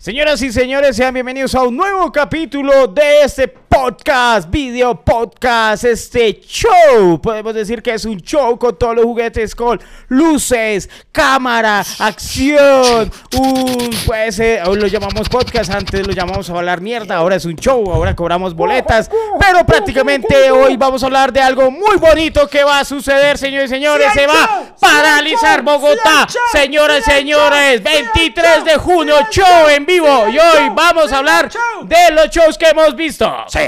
Señoras y señores, sean bienvenidos a un nuevo capítulo de este podcast, video podcast, este show. Podemos decir que es un show con todos los juguetes, con luces, cámara, acción. Un, pues, eh, hoy lo llamamos podcast, antes lo llamamos a hablar mierda, ahora es un show, ahora cobramos boletas. Pero prácticamente hoy vamos a hablar de algo muy bonito que va a suceder, señores y señores. Se va a paralizar Bogotá, señoras y señores. 23 de junio, show en vivo y hoy vamos a hablar de los shows que hemos visto. Sí.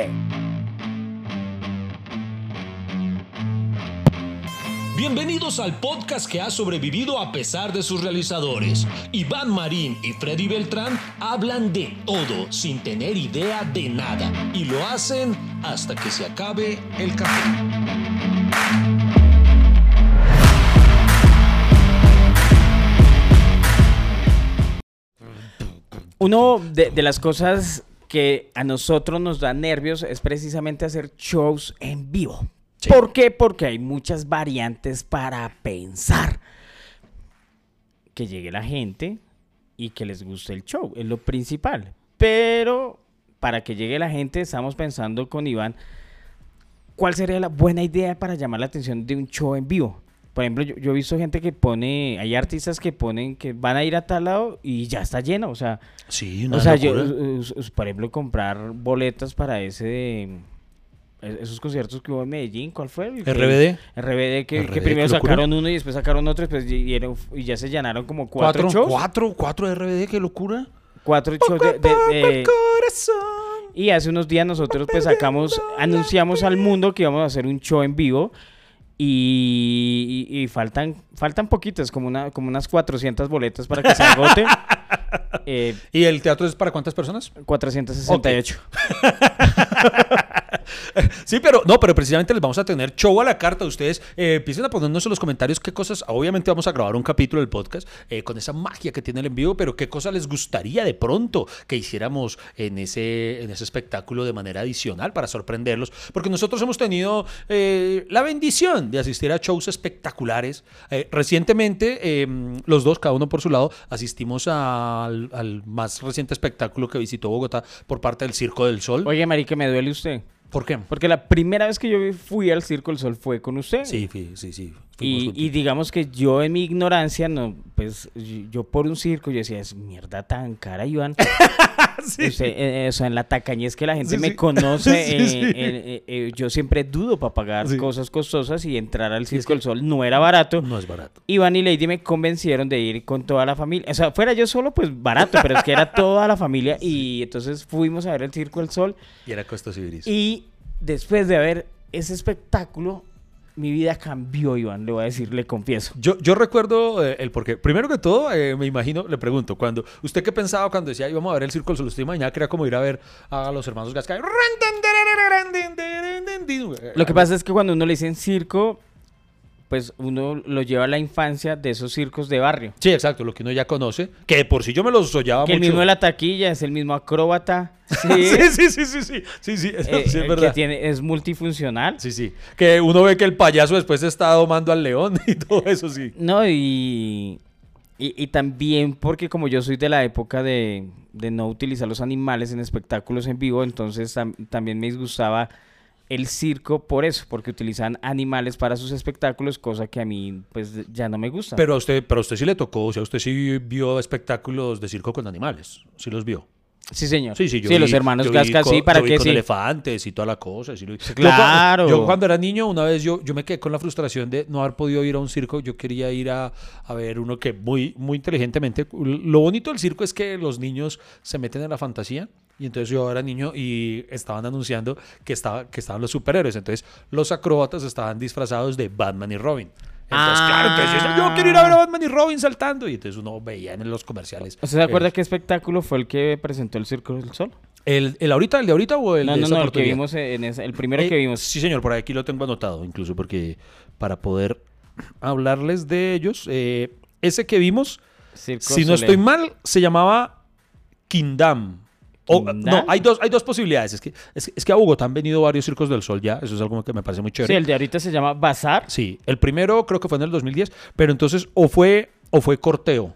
Bienvenidos al podcast que ha sobrevivido a pesar de sus realizadores. Iván Marín y Freddy Beltrán hablan de todo sin tener idea de nada y lo hacen hasta que se acabe el café. Uno de, de las cosas que a nosotros nos da nervios es precisamente hacer shows en vivo. Sí. ¿Por qué? Porque hay muchas variantes para pensar. Que llegue la gente y que les guste el show, es lo principal. Pero para que llegue la gente, estamos pensando con Iván, ¿cuál sería la buena idea para llamar la atención de un show en vivo? Por ejemplo, yo, yo he visto gente que pone, hay artistas que ponen que van a ir a tal lado y ya está lleno, o sea, Sí, o sea, yo, por ejemplo, comprar boletas para ese de esos conciertos que hubo en Medellín, ¿cuál fue? El que- RBD. RBD, que, primero sacaron uno y después sacaron otro, después y, y ya se llenaron como cuatro, ¿Cuatro? shows. ¿Cuatro? ¿Cuatro RBD? ¡Qué locura! Cuatro shows de, de- de- corazón. Y hace unos días nosotros pues sacamos, anunciamos al mundo que íbamos a hacer un show en vivo y, y- y faltan, faltan poquitas, como, una, como unas 400 boletas para que se agote. Eh, ¿Y el teatro es para cuántas personas? 468. Sí, pero no, pero precisamente les vamos a tener show a la carta. Ustedes eh, empiecen a ponernos en los comentarios qué cosas. Obviamente vamos a grabar un capítulo del podcast eh, con esa magia que tiene el envío, pero qué cosas les gustaría de pronto que hiciéramos en ese, en ese espectáculo de manera adicional para sorprenderlos. Porque nosotros hemos tenido eh, la bendición de asistir a shows espectaculares. Eh, recientemente, eh, los dos, cada uno por su lado, asistimos al, al más reciente espectáculo que visitó Bogotá por parte del Circo del Sol. Oye, marica, me duele usted. ¿Por qué? Porque la primera vez que yo fui al Circo del Sol fue con usted. Sí, sí, sí, sí. Y, digamos que yo en mi ignorancia, no, pues yo por un circo, yo decía, es mierda tan cara, Iván. Sí. Usted, eh, o sea, en la tacañez que la gente Sí, me sí. conoce, eh, eh, yo siempre dudo para pagar cosas costosas y entrar al Circo del Sol no era barato. No es barato. Iván y Lady me convencieron de ir con toda la familia. O sea, fuera yo solo, pues barato, pero es que era toda la familia. Y entonces fuimos a ver el Circo del Sol. Y era Costa Civilis. Y después de ver ese espectáculo, mi vida cambió, Iván. Le voy a decir, le confieso. Yo, yo recuerdo eh, el porqué. Primero que todo, eh, me imagino, le pregunto, cuando ¿usted qué pensaba cuando decía íbamos a ver el Circo Sol? ¿Usted imaginaba que era como ir a ver a los hermanos Gascay? Lo que pasa es que cuando uno le dicen circo, pues uno lo lleva a la infancia de esos circos de barrio. Sí, exacto, lo que uno ya conoce. Que de por si yo me los soñaba que el mucho. mismo de la taquilla es el mismo acróbata. Sí, sí, sí, sí, sí, sí, sí, sí, eso eh, sí es que verdad. tiene, es multifuncional. Sí, sí. Que uno ve que el payaso después está domando al león y todo eso, sí. No, y, y, y también porque como yo soy de la época de, de no utilizar los animales en espectáculos en vivo, entonces tam- también me disgustaba el circo por eso, porque utilizan animales para sus espectáculos, cosa que a mí pues ya no me gusta. Pero a usted, pero a usted sí le tocó, o sea, usted sí vio espectáculos de circo con animales, sí los vio. sí, señor. Sí, sí, yo sí, vi- los hermanos yo Gasca, con- sí, ¿para yo vi qué con sí? elefantes y toda la cosa. sí. Yo claro. Yo, cuando era niño, una vez yo, yo me quedé con la frustración de no haber podido ir a un circo. Yo quería ir a, a ver uno que muy, muy inteligentemente... Lo bonito del circo es que los niños se meten en la fantasía. Y entonces yo era niño y estaban anunciando que, estaba, que estaban los superhéroes. Entonces los acróbatas estaban disfrazados de Batman y Robin. Entonces, claro, entonces yo, yo quiero ir a ver a Batman y Robin saltando. Y entonces uno veía en los comerciales. ¿Usted se acuerda eh, qué espectáculo fue el que presentó el Circo del Sol? ¿El, el ahorita, el de ahorita o el no, de no, esa no, el que vimos en ese, el primero Eh, que vimos. Sí, señor, por aquí lo tengo anotado, incluso porque para poder hablarles de ellos. eh, ese que vimos, Circo si no estoy mal, se llamaba Kingdam. No, hay dos, hay dos posibilidades. Es que, es, es que a Bogotá han venido varios circos del sol ya. Eso es algo que me parece muy Sí, chévere. el de ahorita se llama Bazar. Sí, el primero creo que fue en el 2010, pero entonces o fue, o fue corteo.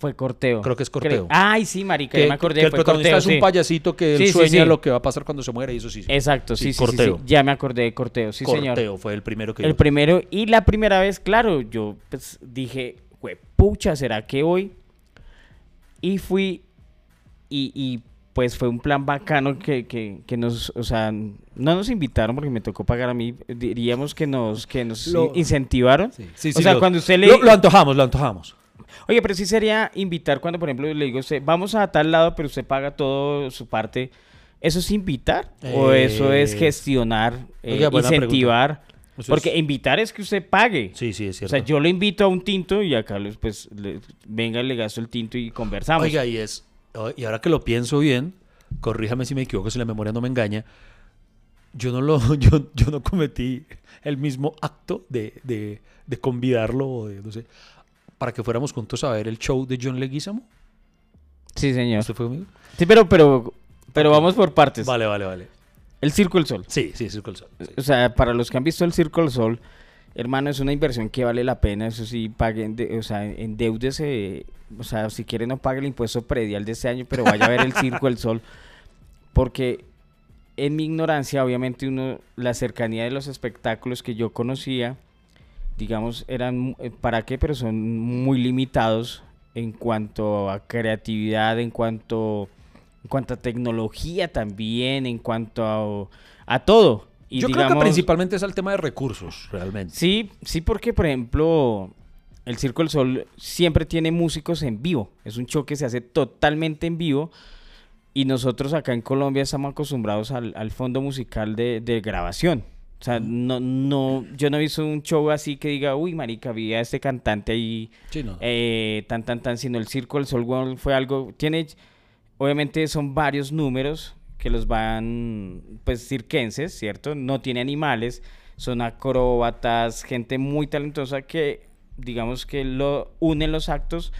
Fue Corteo. Creo que es Corteo. Ay, sí, marica, Que, ya me acordé. que el fue protagonista Corteo, es un sí. payasito que él Sí, sí, sueña sí. lo que va a pasar cuando se muera y eso sí. sí. Exacto, sí, Sí, sí, sí, sí, Corteo. Ya me acordé de Corteo, sí, señor. Corteo fue el primero que El yo- primero y la primera vez, claro, yo pues dije, "Jue pucha, ¿será que voy? Y fui y, y, pues fue un plan bacano que, que, que nos, o sea, no nos invitaron porque me tocó pagar a mí, diríamos que nos, que nos Lo- incentivaron. Sí, sí, o sí, sea, lo- cuando usted le... Lo, lo antojamos, lo antojamos. Oye, pero sí sería invitar cuando, por ejemplo, le digo a usted, vamos a tal lado, pero usted paga todo su parte. ¿Eso es invitar? ¿O eso es Eh, gestionar, eh, oiga, incentivar? Porque invitar es que usted pague. Sí, sí, es O cierto. sea, yo le invito a un tinto y acá les, pues, le- venga, le gasto el tinto y conversamos. Oiga, y es. Y ahora que lo pienso bien, corríjame si me equivoco, si la memoria no me engaña. Yo no lo, yo, yo no cometí el mismo acto de, de, de convidarlo o de, no sé, para que fuéramos juntos a ver el show de John Leguizamo. sí, señor. ¿Usted fue conmigo? Sí, pero, pero, pero vamos por partes. Vale, vale, vale. El Circo del Sol. Sí, sí, Circo del Sol. sí. O sea, para los que han visto el Circo del Sol, hermano, es una inversión que vale la pena. Eso sí, paguen, de- o sea, endeúdese. O sea, si quiere no pague el impuesto predial de este año, pero vaya a ver el Circo del Sol. Porque en mi ignorancia, obviamente, uno, la cercanía de los espectáculos que yo conocía, digamos, eran, eh, ¿para qué? Pero son muy limitados en cuanto a creatividad, en cuanto, en cuanto a tecnología también, en cuanto a, a todo. Y Yo creo que digamos- principalmente es el tema de recursos, realmente. Sí, sí, porque por ejemplo, el Circo del Sol siempre tiene músicos en vivo. Es un show que se hace totalmente en vivo. Y nosotros acá en Colombia estamos acostumbrados al, al fondo musical de, de grabación. O sea, no, no, yo no he visto un show así que diga, uy, marica, vi a este cantante ahí, Sí, no. eh, tan, tan, tan, sino el Circo del Sol fue algo, tiene, obviamente son varios números que los van, pues, cirquenses, ¿cierto? No tiene animales, son acróbatas, gente muy talentosa que, digamos que lo unen los actos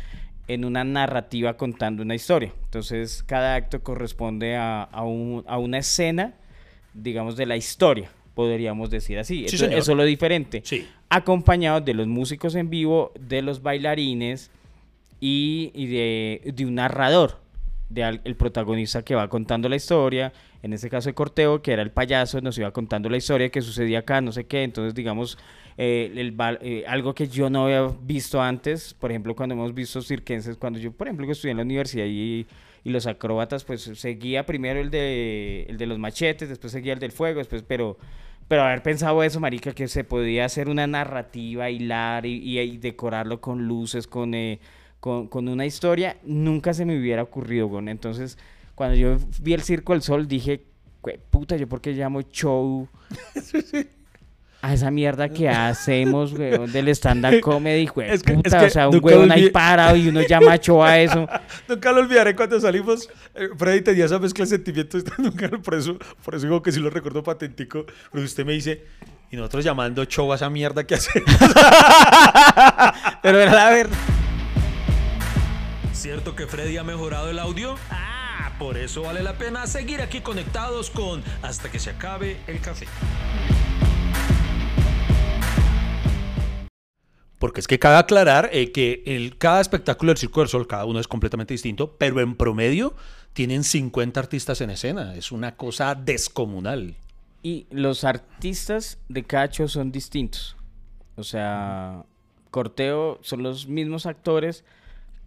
en una narrativa contando una historia. Entonces, cada acto corresponde a, a un- a una escena, digamos, de la historia, podríamos decir así. Sí, eso, es lo diferente Sí. acompañado de los músicos en vivo, de los bailarines y, y de, de un narrador, de al- el protagonista que va contando la historia, en este caso de Corteo, que era el payaso, nos iba contando la historia que sucedía acá, no sé qué, entonces digamos, eh, eh, algo que yo no había visto antes, por ejemplo, cuando hemos visto cirquenses, cuando yo, por ejemplo, que estudié en la universidad y, los acróbatas, pues seguía primero el de, de los machetes, después seguía el del fuego, después, pero... Pero haber pensado eso, marica, que se podía hacer una narrativa, hilar y decorarlo con luces, con, eh, con, con una historia, nunca se me hubiera ocurrido, weón. Entonces, cuando yo vi el Circo del Sol, dije, "Jue puta, ¿yo por qué llamo show a esa mierda que hacemos, weón, del stand-up comedy, jue Es que- es puta? que o sea, un weón ahí parado y uno llama show a eso. Nunca lo olvidaré cuando salimos. eh, Freddy tenía esa mezcla de sentimientos. Nunca, por, eso, por eso digo que sí lo recuerdo patentico. Porque usted me dice, y nosotros llamando show a esa mierda que hace. Pero era la verdad. ¿Cierto que Freddy ha mejorado el audio? Ah, por eso vale la pena seguir aquí conectados con Hasta que se acabe el café. Porque es que cabe aclarar eh, que el, cada espectáculo del Circo del Sol, cada uno es completamente distinto, pero en promedio tienen 50 artistas en escena. Es una cosa descomunal. Y los artistas de Cacho son distintos. O sea, Corteo son los mismos actores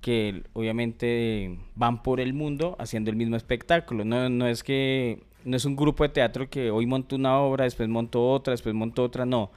que obviamente van por el mundo haciendo el mismo espectáculo. No, no es que no es un grupo de teatro que hoy montó una obra, después montó otra, después montó otra, no.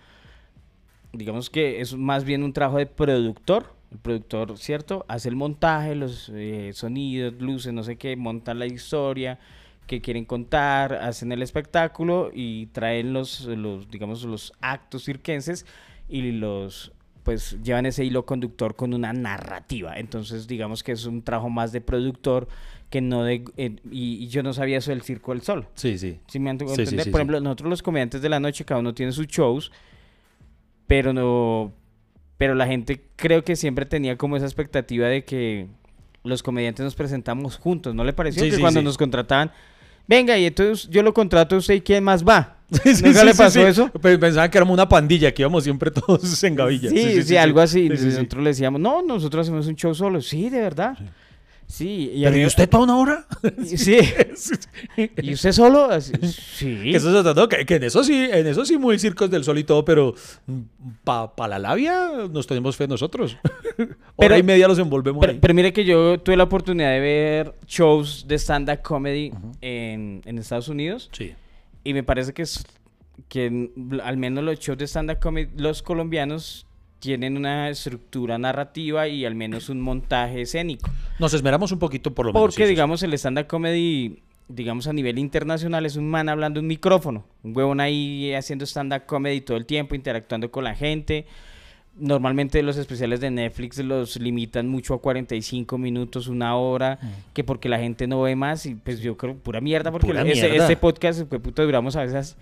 Digamos que es más bien un trabajo de productor. El productor, ¿cierto? Hace el montaje, los eh, sonidos, luces, no sé qué, montan la historia que quieren contar, hacen el espectáculo y traen los, los digamos, los actos cirquenses y los pues llevan ese hilo conductor con una narrativa. Entonces, digamos que es un trabajo más de productor que no de... eh, y, y yo no sabía eso del Circo del Sol. Sí, sí. ¿Sí me han Sí, sí, entender? sí, Por ejemplo, nosotros los comediantes de la noche, cada uno tiene sus shows, pero no... Pero la gente creo que siempre tenía como esa expectativa de que los comediantes nos presentamos juntos, ¿no le pareció? Que cuando nos contrataban, venga, y entonces yo lo contrato a usted y quién más va. Sí, ¿Nunca sí, le pasó sí. eso? Pe- Pensaban que éramos una pandilla, que íbamos siempre todos en gavilla. Sí, sí, algo así. Sí, sí, sí. Nosotros le decíamos, no, nosotros hacemos un show solo. Sí, de verdad. Sí. y, ¿Pero y usted para una hora? Sí. ¿Y usted solo? Sí. Que eso. Que, que en eso sí, en eso sí muy circos del sol y todo, pero para la labia nos tenemos fe nosotros. Pero- Hora y media los envolvemos Pero, ahí. pero mire que yo tuve la oportunidad de ver shows de stand-up comedy en, en Estados Unidos sí. y me parece que, que al menos los shows de stand-up comedy, los colombianos tienen una estructura narrativa y al menos un montaje escénico. Nos esmeramos un poquito por lo menos. Porque, sí, sí. digamos, el stand-up comedy, digamos, a nivel internacional es un man hablando un micrófono. Un huevón ahí haciendo stand-up comedy todo el tiempo, interactuando con la gente. Normalmente los especiales de Netflix los limitan mucho a 45 minutos, una hora, Mm. que porque la gente no ve más. Y pues yo creo, pura mierda, porque Pura ese- mierda. este podcast, pues, puto, duramos a veces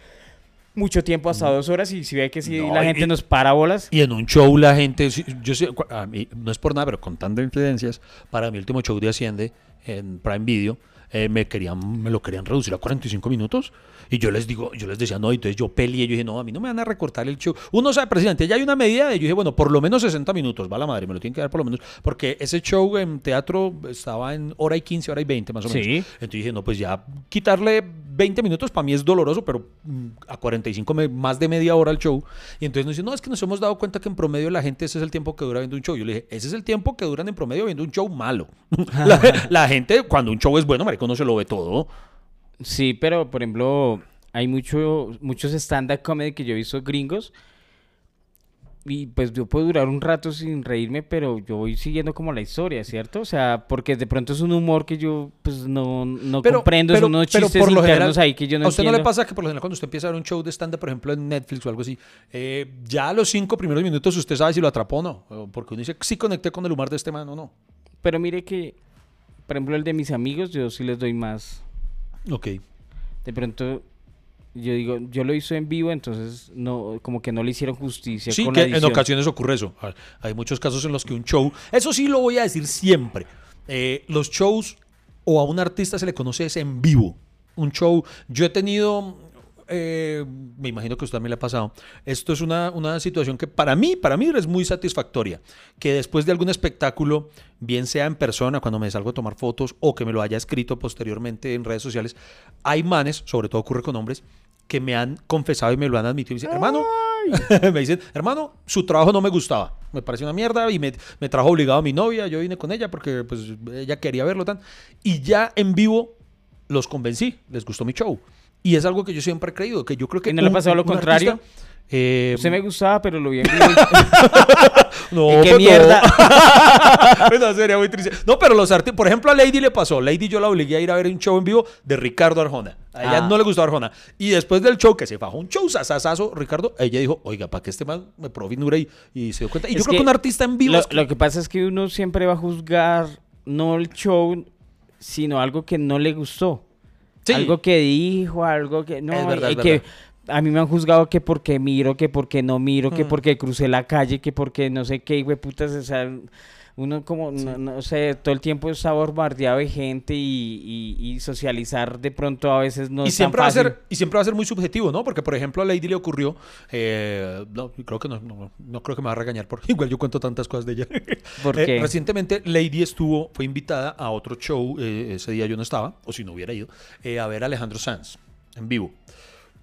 mucho tiempo, hasta dos horas. Y si ve que si No, la y- gente nos para bolas. Y en un show la gente, yo sé, a mí, no es por nada, pero contando incidencias, para mi último show de Asciende en Prime Video, eh, me querían, me lo querían reducir a 45 minutos. Y yo les digo, yo les decía, no, entonces yo peleé, yo dije, no, a mí no me van a recortar el show. Uno sabe, presidente, ya hay una medida, de, yo dije, bueno, por lo menos 60 minutos, va la madre, me lo tienen que dar por lo menos, porque ese show en teatro estaba en hora y 15, hora y 20 más o menos. Sí. Entonces dije, no, pues ya quitarle 20 minutos para mí es doloroso, pero mm, a 45 me- más de media hora el show. Y entonces nos dicen, no, es que nos hemos dado cuenta que en promedio la gente ese es el tiempo que dura viendo un show. Yo le dije, ese es el tiempo que duran en promedio viendo un show malo. la, la gente, cuando un show es bueno, marico, no se lo ve todo. Sí, pero por ejemplo, hay mucho, muchos stand-up comedy que yo he visto gringos. Y pues yo puedo durar un rato sin reírme, pero yo voy siguiendo como la historia, ¿cierto? O sea, porque de pronto es un humor que yo pues no, no comprendo, son unos chistes internos ahí que yo no ¿A usted no entiendo. le pasa que por lo general cuando usted empieza a ver un show de stand-up, por ejemplo, en Netflix o algo así, eh, ya a los cinco primeros minutos usted sabe si lo atrapó o no? Porque uno dice, sí conecté con el humor de este man o no. Pero mire que, por ejemplo, el de mis amigos, yo sí les doy más. Ok. De pronto, yo digo, yo lo hice en vivo, entonces no, como que no le hicieron justicia Sí, con que la en ocasiones ocurre eso. Ah, Hay muchos casos en los que un show, eso sí lo voy a decir siempre, eh, los shows o a un artista se le conoce es en vivo. Un show, yo he tenido, eh, me imagino que a usted también le ha pasado, esto es una, una situación que para mí, para mí es muy satisfactoria, que después de algún espectáculo, bien sea en persona, cuando me salgo a tomar fotos, o que me lo haya escrito posteriormente en redes sociales, hay manes, sobre todo ocurre con hombres, que me han confesado y me lo han admitido. Y me dicen, hermano, me dicen, hermano, su trabajo no me gustaba, me pareció una mierda y me, me trajo obligado a mi novia, yo vine con ella porque pues ella quería verlo tan y ya en vivo los convencí, les gustó mi show. Y es algo que yo siempre he creído, que yo creo que... ¿Y no le ha pasado lo contrario? eh, Usted me gustaba, pero lo vi en no, ¿Y qué pues, mierda? no, sería muy triste. No, pero los artistas, por ejemplo, a Lady le pasó. Lady yo la obligué a ir a ver un show en vivo de Ricardo Arjona. A ella Ah. no le gustó Arjona. Y después del show, que se bajó un show sasasazo, Ricardo, ella dijo, oiga, para que este man me profinure y, y se dio cuenta. Y Es yo creo que que un artista en vivo lo, es que- lo que pasa es que uno siempre va a juzgar no el show, sino algo que no le gustó. Sí. Algo que dijo, algo que no, Es verdad, y es que a mí me han juzgado que porque miro, que porque no miro, que Mm. porque crucé la calle, que porque no sé qué, güey, putas, o sea, uno como, no, no sé, todo el tiempo está bombardeado de gente y, y- y socializar de pronto a veces no y es tan siempre va a fácil. ser y siempre va a ser muy subjetivo, ¿no? Porque por ejemplo a Lady le ocurrió, eh, no, creo que no, no, no creo que me va a regañar porque igual yo cuento tantas cosas de ella. ¿Por Eh, recientemente Lady estuvo, fue invitada a otro show, eh, ese día yo no estaba, o si no hubiera ido, eh, a ver a Alejandro Sanz en vivo.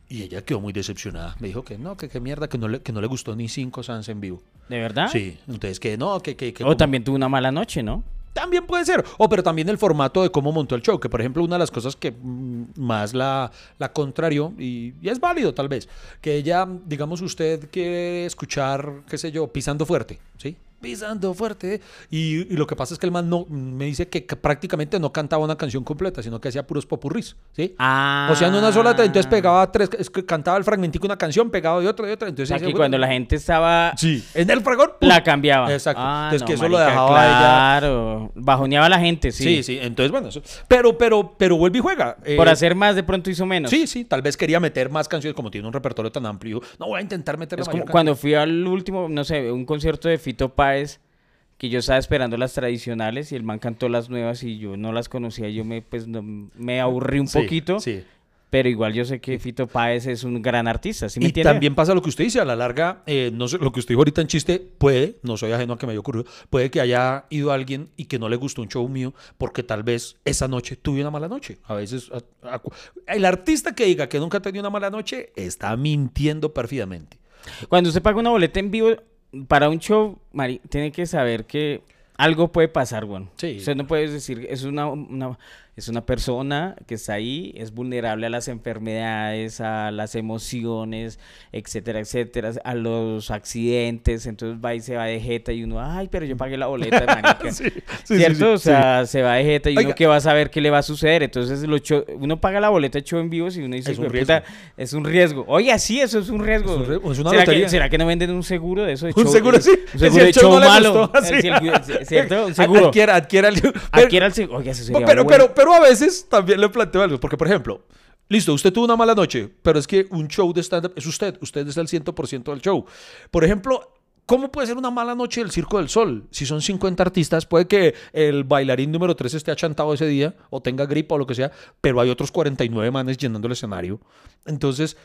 Y ella quedó muy decepcionada. Me dijo que no, que qué mierda, que no le, que no le gustó ni cinco Sanz en vivo. ¿De verdad? Sí, entonces que no, que... que, que O como- también tuvo una mala noche, ¿no? también puede ser. O pero también el formato de cómo montó el show. Que por ejemplo, una de las cosas que mm, más la, la contrarió, y, y es válido tal vez, que ella, digamos, usted quiere escuchar, qué sé yo, pisando fuerte, ¿sí? Pisando fuerte. Y, y lo que pasa es que el man no, me dice que, que prácticamente no cantaba una canción completa, sino que hacía puros popurrís, ¿sí? Ah. O sea, en una sola, entonces pegaba tres, es que cantaba el fragmentico una canción, pegado de otra, de otra. Entonces O sea, hacía- que cuando la gente estaba... Sí, en el fragor. ¡pum! La cambiaba. Exacto. Ah, Entonces no, que eso lo dejaba ella Claro. Bajoneaba a la gente, sí. Sí, sí, entonces bueno, eso- pero, pero, pero vuelve y juega. Eh, Por hacer más, de pronto hizo menos. Sí, sí, tal vez quería meter más canciones, como tiene un repertorio tan amplio. No voy a intentar meter Es como cuando fui al último, no sé, un concierto de Fito Páez, que yo estaba esperando las tradicionales y el man cantó las nuevas y yo no las conocía, yo me pues no- me aburrí un Sí, poquito, Sí. pero igual yo sé que Fito Páez es un gran artista, ¿sí me y entiende? también pasa lo que usted dice, a la larga, eh, no sé, lo que usted dijo ahorita en chiste, puede, no soy ajeno a que me haya ocurrido, puede que haya ido alguien y que no le gustó un show mío porque tal vez esa noche tuve una mala noche. A veces, a- a- el artista que diga que nunca ha tenido una mala noche está mintiendo pérfidamente. Cuando usted paga una boleta en vivo para un show, Mari, tiene que saber que algo puede pasar, weón. Sí. Usted no puede decir, es una, una- es una persona que está ahí, es vulnerable a las enfermedades, a las emociones, etcétera, etcétera, a los accidentes, entonces va y se va de jeta y uno, ay, pero yo pagué la boleta, marica. Sí, sí, ¿Cierto? sí, o sea, se va de jeta y uno Oiga. que va a saber qué le va a suceder. Entonces, lo uno paga la boleta de show en vivo y uno dice, Es un "Hijueputa, es un riesgo. Oye, sí, eso es un riesgo. Es un riesgo, es una ¿Será, que, lotería. será que no venden un seguro de eso? De Un show- seguro, sí. Un Si seguro de show no malo. gustó, el- ¿Cierto? Un seguro. Adquiera, adquiera el... Adquiera el seguro. Oye, eso sería pero, bueno. pero, pero a veces también le planteo algo, porque por ejemplo, listo, usted tuvo una mala noche, pero es que un show de stand-up es usted, usted es el 100% del show. Por ejemplo, ¿cómo puede ser una mala noche del Circo del Sol? Si son 50 artistas, puede que el bailarín número 3 esté achantado ese día, o tenga gripa o lo que sea, pero hay otros 49 manes llenando el escenario. Entonces...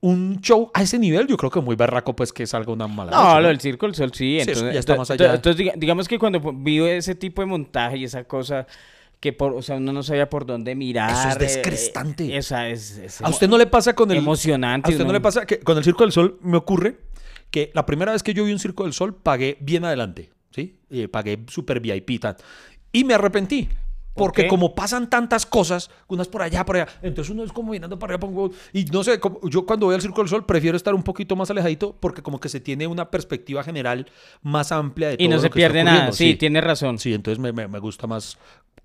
Un show a ese nivel, yo creo que muy berraco, pues que salga una mala noche. No, lo del circo del sol sí. Sí, Entonces, ya está más allá. entonces, diga- digamos que cuando vi ese tipo de montaje y esa cosa que por, o sea, uno no sabía por dónde mirar. Eso es eh, descrestante. esa es, es ¿A usted no le pasa con el... emocionante. ¿A usted no uno- le pasa que con el Circo del Sol me ocurre que la primera vez que yo vi un Circo del Sol pagué bien adelante, ¿sí? Eh, pagué super VIP tal, y me arrepentí. Porque qué? como pasan tantas cosas, unas por allá, por allá, entonces uno es como mirando para allá, pongo, y no sé, como- yo cuando voy al Circo del Sol prefiero estar un poquito más alejadito porque como que se tiene una perspectiva general más amplia de todo Y no lo se que pierde nada. Sí, tiene razón. Sí, entonces me, me- me gusta más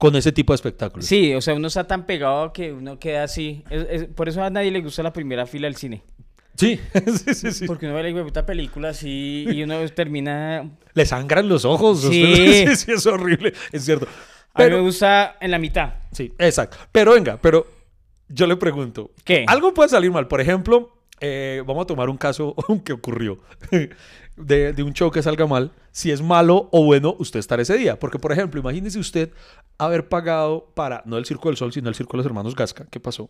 con ese tipo de espectáculos. Sí, o sea, uno está tan pegado que uno queda así. Es- es- por eso a nadie le gusta la primera fila del cine. Sí, sí, sí, sí. Porque uno ve la puta película así y uno termina... Le sangran los ojos. Sí. sí, sí, es horrible, es cierto. A mí me Pero, gusta en la mitad. sí, exacto. Pero venga, pero yo le pregunto. ¿Qué? Algo puede salir mal. Por ejemplo, eh, vamos a tomar un caso que ocurrió de, de un show que salga mal. Si es malo o bueno, usted estar ese día. Porque, por ejemplo, imagínese usted haber pagado para, no el Circo del Sol, sino el Circo de los Hermanos Gasca. ¿Qué pasó?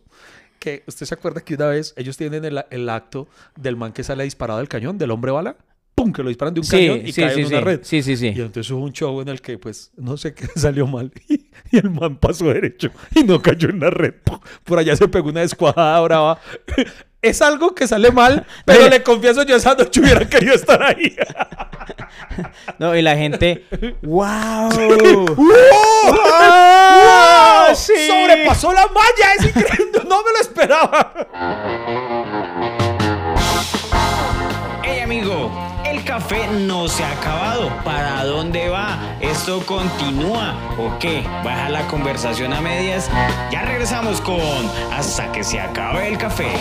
Que usted se acuerda que una vez ellos tienen el, el acto del man que sale disparado del cañón, del hombre bala. ¡Pum! Que lo disparan de un cañón y cae en una sí. red. Sí, sí, sí. Y entonces hubo un show en el que, pues, no sé qué salió mal. Y, el man pasó derecho y no cayó en la red. Por allá se pegó una descuajada brava. Es algo que sale mal, pero le confieso yo esa noche hubiera querido estar ahí. No, y la gente... ¡Wow! ¡Wow! ¡Wow! Sí. ¡Sobrepasó la malla! ¡Es increíble! ¡No me lo esperaba! ¡Hey, amigo! El café no se ha acabado. ¿Para dónde va? ¿Esto continúa o qué? ¿Baja la conversación a medias? Ya regresamos con Hasta que se acabe el café.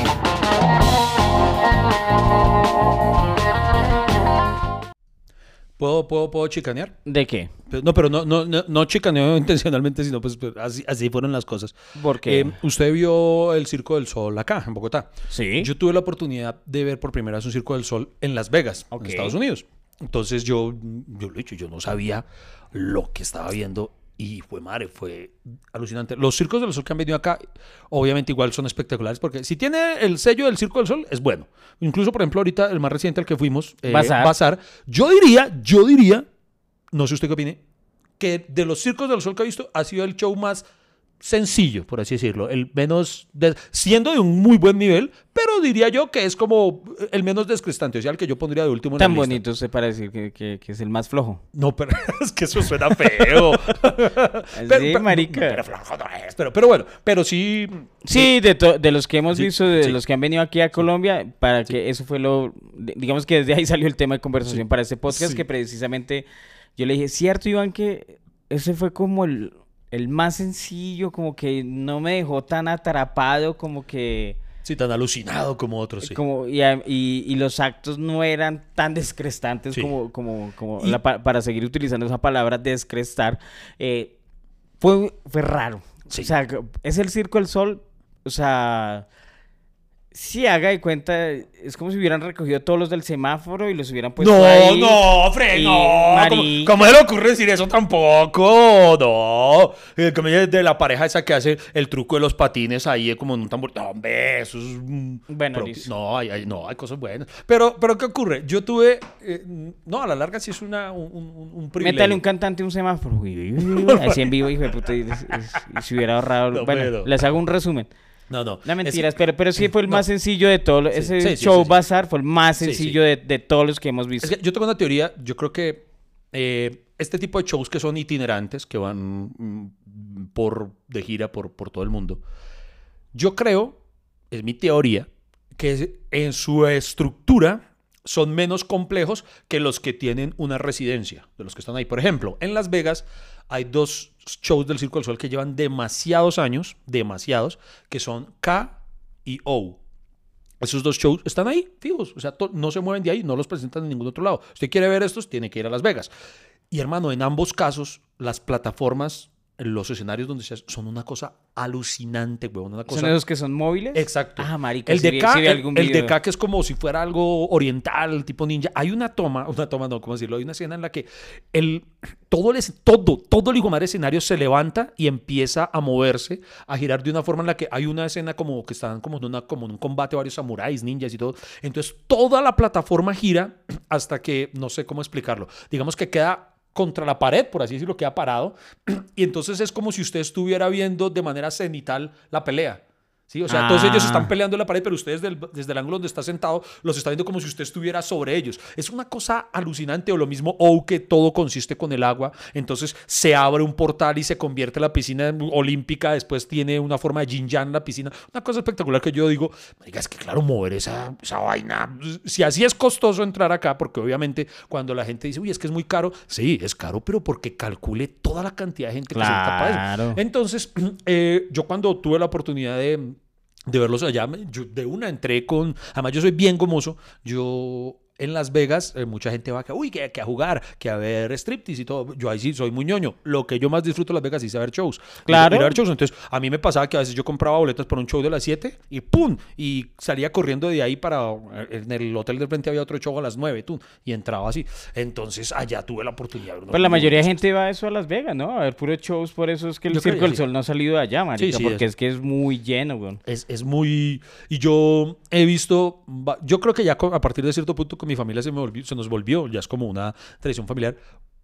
¿Puedo, puedo, puedo chicanear? ¿De qué? Pero- No, pero no, no, no, no chicaneo intencionalmente, sino pues pues, así, así fueron las cosas. Porque Eh, usted vio el Circo del Sol acá, en Bogotá. Sí. Yo tuve la oportunidad de ver por primera vez un Circo del Sol en Las Vegas, Ok. en Estados Unidos. Entonces yo, yo lo he dicho, yo no sabía lo que estaba viendo y fue madre, fue alucinante. Los circos del sol que han venido acá, obviamente igual son espectaculares porque si tiene el sello del Circo del Sol, es bueno. Incluso, por ejemplo, ahorita el más reciente al que fuimos, eh, Bazar. Bazar, yo diría, yo diría, no sé usted qué opine, que de los circos del sol que ha visto ha sido el show más sencillo, por así decirlo, el menos, de- siendo de un muy buen nivel, pero diría yo que es como el menos descrestante, o sea, el que yo pondría de último en la Tan lista. bonito usted para decir que, que- que es el más flojo. No, pero es que eso suena feo. Sí, marica. Pero, flojo no es, pero, pero bueno, pero sí. Sí, de, to- de los que hemos Sí, visto, de sí. los que han venido aquí a Colombia, para que eso fue lo, digamos que desde ahí salió el tema de conversación para este podcast, que precisamente yo le dije, cierto Iván, que ese fue como el, el más sencillo, como que no me dejó tan atrapado, como que... Sí, tan alucinado como otros, sí. Como, y, y- y los actos no eran tan descrestantes Sí. como, como, como Y- la pa- para seguir utilizando esa palabra descrestar. eh, fue, fue raro. Sí. O sea, es el Circo del Sol. O sea, Sí, haga de cuenta, es como si hubieran recogido todos los del semáforo y los hubieran puesto no, ahí. no, Fred, y no. ¿Cómo, marica. cómo se le ocurre decir eso tampoco? No. El como de la pareja esa que hace el truco de los patines ahí eh, como en un tambor. No, hombre, eso es. Bueno, propio. No, hay, hay- no, hay cosas buenas. Pero, pero ¿qué ocurre? Yo tuve. eh, no, a la larga sí es una, un, un, un privilegio. Métale un cantante un semáforo. Así en vivo, hijo de puta. Y, y- y se hubiera ahorrado. No bueno, puedo. les hago un resumen. No, no. No es- mentiras, pero, pero sí fue el no. más sencillo de todos. los- Ese sí, sí, show sí, sí. Bazar fue el más Sí, sí. sencillo De, de todos los que hemos visto. Es que yo tengo una teoría, yo creo que eh, este tipo de shows que son itinerantes, que van mm, por de gira por, por todo el mundo, yo creo, es mi teoría, que es- en su estructura son menos complejos que los que tienen una residencia, de los que están ahí. Por ejemplo, en Las Vegas hay dos shows del Circo del Sol que llevan demasiados años, demasiados, que son K y O. Esos dos shows están ahí, fijos. O sea, no se mueven de ahí, no los presentan en ningún otro lado. Usted quiere ver estos, tiene que ir a Las Vegas. Y hermano, en ambos casos, las plataformas, los escenarios donde se hace, son una cosa alucinante, weón. Una cosa. ¿Son esos que son móviles? Exacto. Ah, marica, El sí de K, el, algún el de video. K que es como si fuera algo oriental, tipo ninja. Hay una toma, una toma no, ¿cómo decirlo? Hay una escena en la que el, todo, el, todo, todo el madre escenario se levanta y empieza a moverse, a girar de una forma en la que hay una escena como que están como en, una, como en un combate varios samuráis, ninjas y todo. Entonces toda la plataforma gira hasta que, no sé cómo explicarlo, digamos que queda contra la pared, por así decirlo, queda parado. Y entonces es como si usted estuviera viendo de manera cenital la pelea. ¿Sí? O sea, entonces ellos Ah. están peleando en la pared, pero ustedes del- desde el ángulo donde está sentado los está viendo como si usted estuviera sobre ellos. Es una cosa alucinante o lo mismo o que todo consiste con el agua. Entonces se abre un portal y se convierte la piscina olímpica. Después tiene una forma de yin yang la piscina. Una cosa espectacular que yo digo, marica, es que claro, mover esa, esa vaina. Si así es costoso entrar acá, porque obviamente cuando la gente dice, uy, es que es muy caro. Sí, es caro, pero porque calcule toda la cantidad de gente que se eso. Claro. Entonces, eh, yo cuando tuve la oportunidad de, de verlos allá, yo de una entré con... Además, yo soy bien gomoso. Yo en Las Vegas, eh, mucha gente va que, uy, que, que a jugar, que a ver striptease y todo. Yo ahí sí soy muy ñoño. Lo que yo más disfruto de Las Vegas es a ver shows. Claro. Ir a ver shows. Entonces, a mí me pasaba que a veces yo compraba boletas para un show de las 7 y ¡pum! Y salía corriendo de ahí para... En el hotel del frente había otro show a las 9, ¡tum! Y entraba así. Entonces, allá tuve la oportunidad. unos Pues la mayoría de gente va a eso a Las Vegas, ¿no? A ver puros shows, por eso es que el Yo Circo del sí. Sol no ha salido de allá, marica, sí, porque es- es que es muy lleno, weón. Es, es muy... Y yo he visto... Yo creo que ya a partir de cierto punto con mi familia se, me volvió- se nos volvió, ya es como una tradición familiar,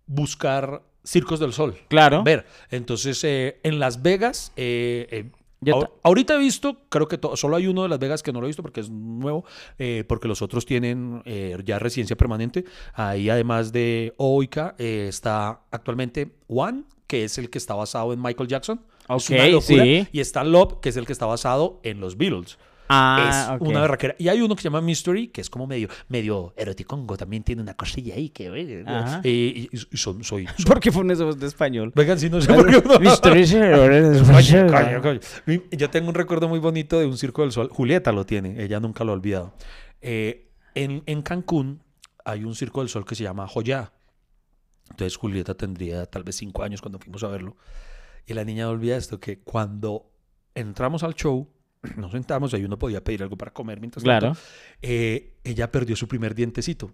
buscar circos del sol. Claro. Ver. Entonces, eh, en Las Vegas... eh, eh, ahor- ahorita he visto, creo que solo hay uno de Las Vegas que no lo he visto porque es nuevo, eh, porque los otros tienen eh, ya residencia permanente. Ahí, además de Oika, eh, está actualmente One, que es el que está basado en Michael Jackson. Es Ok, una locura. sí. Y está Love, que es el que está basado en los Beatles. Ah, es ok. una berraquera. Y hay uno que se llama Mystery, que es como medio, medio eroticongo. También tiene una cosilla ahí que... eh, y, son, soy... soy- ¿Por qué pones voz de español? Vengan, si no sé por qué Mystery Yo tengo un recuerdo muy bonito de un Circo del Sol. Julieta lo tiene, ella nunca lo ha olvidado. Eh, en, en Cancún hay un Circo del Sol que se llama Joya. Entonces Julieta tendría tal vez cinco años cuando fuimos a verlo. Y la niña no olvida esto, que cuando entramos al show, nos sentamos, ahí uno podía pedir algo para comer mientras Claro. tanto, eh, ella perdió su primer dientecito.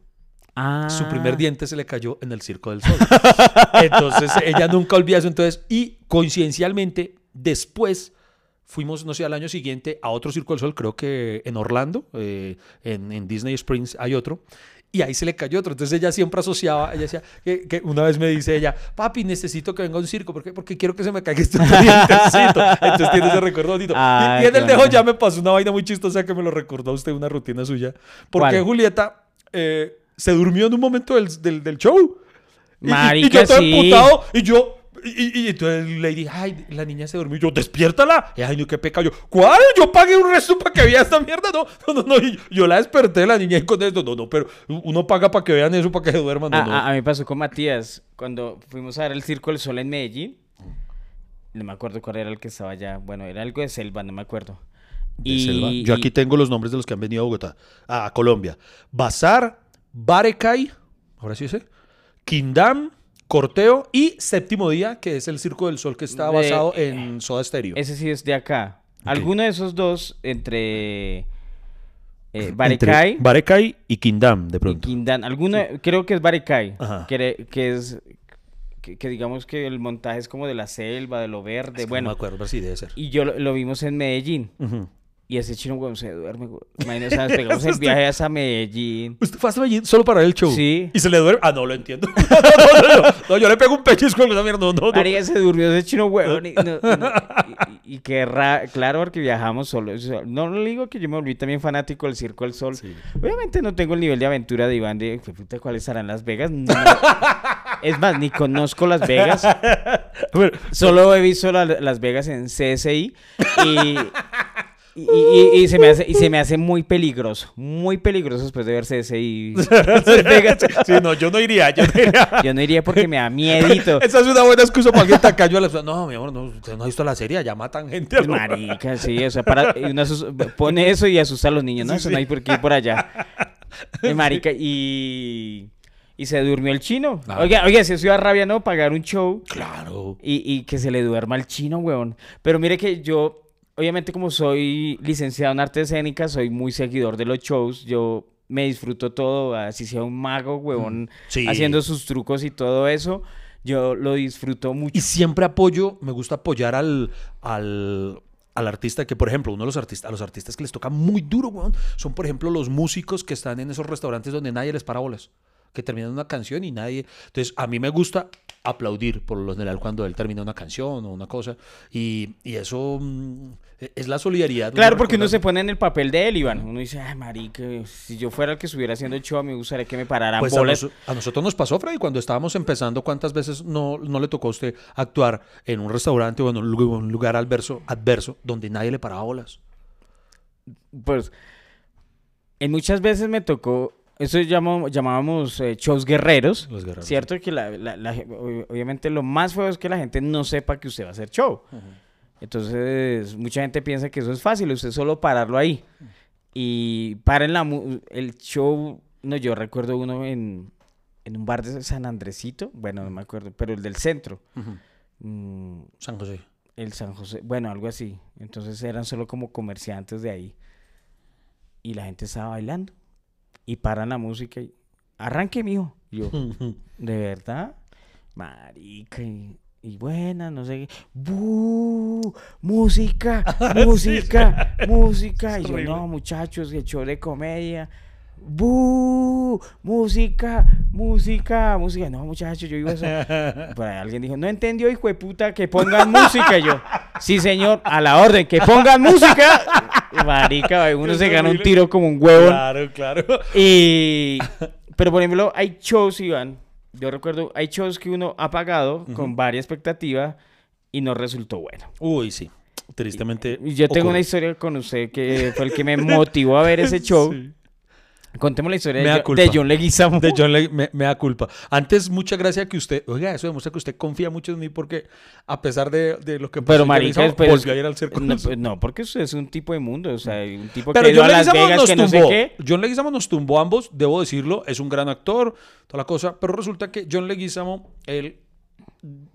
Ah. Su primer diente se le cayó en el Circo del Sol. Entonces ella nunca olvida eso. Entonces, y coincidencialmente, después fuimos, no sé, al año siguiente a otro Circo del Sol, creo que en Orlando, eh, en, en Disney Springs hay otro. Y ahí se le cayó otro. Entonces ella siempre asociaba, ella decía, que, que una vez me dice ella, papi, necesito que venga a un circo. ¿Por qué? Porque quiero que se me caiga este dientecito. Entonces tiene ese recuerdo bonito. Y- Ay, y, en el dejo ya me pasó una vaina muy chistosa que me lo recordó usted, una rutina suya. Porque ¿Cuál? Julieta eh, se durmió en un momento del, del, del show. Y- y- y, Marica, yo todo sí. emputado, y yo, y, y- y entonces le dije, ay, la niña se durmió. Y yo, despiértala. Y ay, no, qué pecado. Yo, ¿cuál? Yo pagué un resto para que vea esta mierda. No, no, no. no. Y yo la desperté, la niña, y con esto, no, no, pero uno paga para que vean eso, para que se duerman. No, A, no. a- a mí pasó con Matías cuando fuimos a ver el Circo del Sol en Medellín. No me acuerdo cuál era el que estaba allá. Bueno, era algo de selva, no me acuerdo. De selva. Yo aquí tengo los nombres de los que han venido a Bogotá, a Colombia. Bazar, Barecay, ahora sí sé, Quindam, Corteo y Séptimo Día, que es el Circo del Sol que está De- basado en Soda Stereo. Ese sí es de acá. Alguno de esos dos, entre eh, Barecay Barecay y Kindam, de y pronto. Quindán. Alguno, creo que es Barecay, que, que es que, que digamos que el montaje es como de la selva, de lo verde, Es que bueno. No me acuerdo, pero sí debe ser. Y yo lo, lo vimos en Medellín. Ujú. Y ese chino, weón, se duerme, weón. Imagínate, o sea, pegamos el viaje hasta Medellín. ¿Usted fue hasta Medellín solo para ver el show? Sí. ¿Y se le duerme? Ah, no, lo entiendo. no, no, no, no, no, yo le pego un pellizco con esa mierda. No, no. María se durmió ese chino, weón. Y, que ra- claro, porque viajamos solo. o sea, no le digo que yo me volví también fanático del Circo del Sol. Sí. Obviamente no tengo el nivel de aventura de Iván de, "Fue puta, ¿cuáles estarán Las Vegas? No. es más, ni conozco Las Vegas. Bueno, Solo he visto la- Las Vegas en CSI y, y, y- y se me hace, y se me hace muy peligroso. Muy peligroso después de ver CSI. Las Vegas. sí, no, yo no iría. Yo no iría. Yo no iría porque me da miedito. Esa es una buena excusa para alguien tacaño a la No, mi amor, no, usted no ha visto la serie, ya matan gente. Pues, marica, sí, o sea, para, y uno asus- pone eso y asusta a los niños, ¿no? Sí, eso sí. no hay por qué ir por allá. Eh, marica, y, y se durmió el chino. Ah. Oiga, oiga, si eso iba rabia, ¿no? Pagar un show Claro. y, y que se le duerma al chino, weón. Pero mire que yo, obviamente como soy licenciado en arte escénica, soy muy seguidor de los shows, yo me disfruto todo, así sea un mago, weón, Sí. haciendo sus trucos y todo eso, yo lo disfruto mucho. Y siempre apoyo, me gusta apoyar al, al, al artista que, por ejemplo, uno de los artistas, a los artistas que les toca muy duro, weón, son, por ejemplo, los músicos que están en esos restaurantes donde nadie les para bolas. Que terminan una canción y nadie. Entonces, a mí me gusta aplaudir por lo general cuando él termina una canción o una cosa. Y, y eso mm, es la solidaridad. Claro, porque uno se pone en el papel de él, Iván. Uno dice, ay, marica, si yo fuera el que estuviera haciendo el show, me gustaría que me pararan Pues a, bolas. a nosotros nos pasó, Freddy, cuando estábamos empezando, ¿cuántas veces no, no le tocó a usted actuar en un restaurante o en un lu- un lugar adverso, adverso donde nadie le paraba bolas? Pues, en muchas veces me tocó, eso llamamos, llamábamos eh, shows guerreros, Los guerreros. ¿cierto? Que la, la- obviamente lo más feo es que la gente no sepa que usted va a hacer show. Entonces, mucha gente piensa que eso es fácil, usted solo pararlo ahí. Y paren la el show, no, yo recuerdo uno en, en un bar de San Andresito, bueno, no me acuerdo, pero el del centro. Mm, San José. el San José, bueno, algo así. Entonces eran solo como comerciantes de ahí. Y la gente estaba bailando. Y paran la música y arranque, mijo. Yo, ¿de verdad? Marica. Y, y buena, no sé qué. ¡Bu! ¡Música! ¡Música! ¡Música! Y yo, no, muchachos, que show de comedia. ¡Bu! ¡Música! ¡Música! ¡Música! No, muchachos, yo iba a hacer... Por ahí alguien dijo, no entendió, hijo de puta, que pongan música. Y yo, sí, señor, a la orden, que pongan música. Marica, uno se gana un tiro como un huevo. Claro, claro. Y, pero por ejemplo, hay shows, Iván, yo recuerdo, hay shows que uno ha pagado con varia expectativa y no resultó bueno. Uy, sí. Tristemente. Y yo tengo una ocurre. historia con usted que fue el que me motivó a ver ese show. Sí. Contemos la historia de, culpa. John Leguizamo. De John Le- me, me da culpa. Antes, mucha gracia que usted. Oiga, eso demuestra que usted confía mucho en mí porque, a pesar de, de lo que pasó, Pero marica, volvió a ir al circo. no, no, porque usted es un tipo de mundo, o sea, un tipo Pero que John a Las Vegas, nos que no sé tumbó. qué. John Leguizamo nos tumbó ambos, debo decirlo. Es un gran actor, toda la cosa. Pero resulta que John Leguizamo, él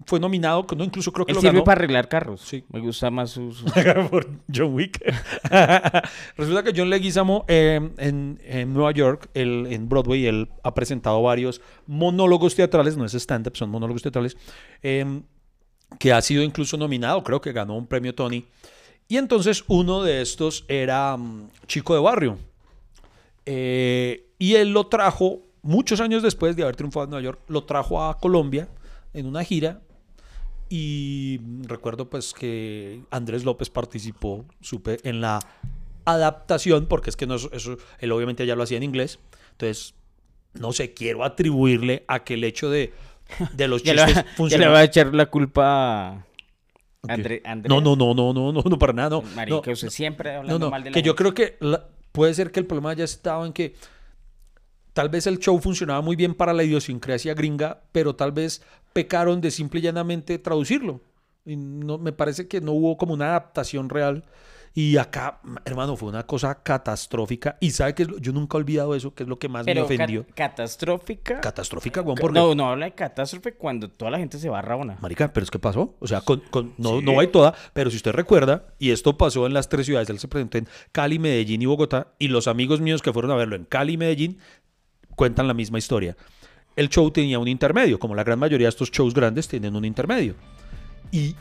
fue nominado, no, incluso creo que Él lo sirve ganó. para arreglar carros. Sí. Me gusta más su... su- por John Wick. Resulta que John Leguizamo eh, en, en Nueva York, él, en Broadway, él ha presentado varios monólogos teatrales, no es stand-up, son monólogos teatrales, eh, que ha sido incluso nominado, creo que ganó un premio Tony. Y entonces uno de estos era mm, Chico de Barrio. Eh, y él lo trajo, muchos años después de haber triunfado en Nueva York, lo trajo a Colombia en una gira y recuerdo pues que Andrés López participó, supe, en la adaptación, porque es que no, es- eso, él obviamente ya lo hacía en inglés. Entonces, no sé, quiero atribuirle a que el hecho de, de los chistes ya le funcionó. va a echar la culpa a Andrés. No, no, no, no, no, no, no, para nada, no. Marica, no, usted siempre no, hablando no, mal de la que yo gente. creo que la- puede ser que el problema ya estaba en que tal vez el show funcionaba muy bien para la idiosincrasia gringa, pero tal vez pecaron de simple y llanamente traducirlo. Y no, me parece que no hubo como una adaptación real. Y acá, hermano, fue una cosa catastrófica. Y sabe que yo nunca he olvidado eso, que es lo que más me ofendió. ca- catastrófica. Catastrófica, weón, porque... no, no habla de catástrofe cuando toda la gente se va a rabona. Marica, pero es que pasó. O sea, con, con- no, no hay toda, pero si usted recuerda, y esto pasó en las tres ciudades, él se presentó en Cali, Medellín y Bogotá, y los amigos míos que fueron a verlo en Cali y Medellín cuentan la misma historia. El show tenía un intermedio, como la gran mayoría de estos shows grandes tienen un intermedio. Y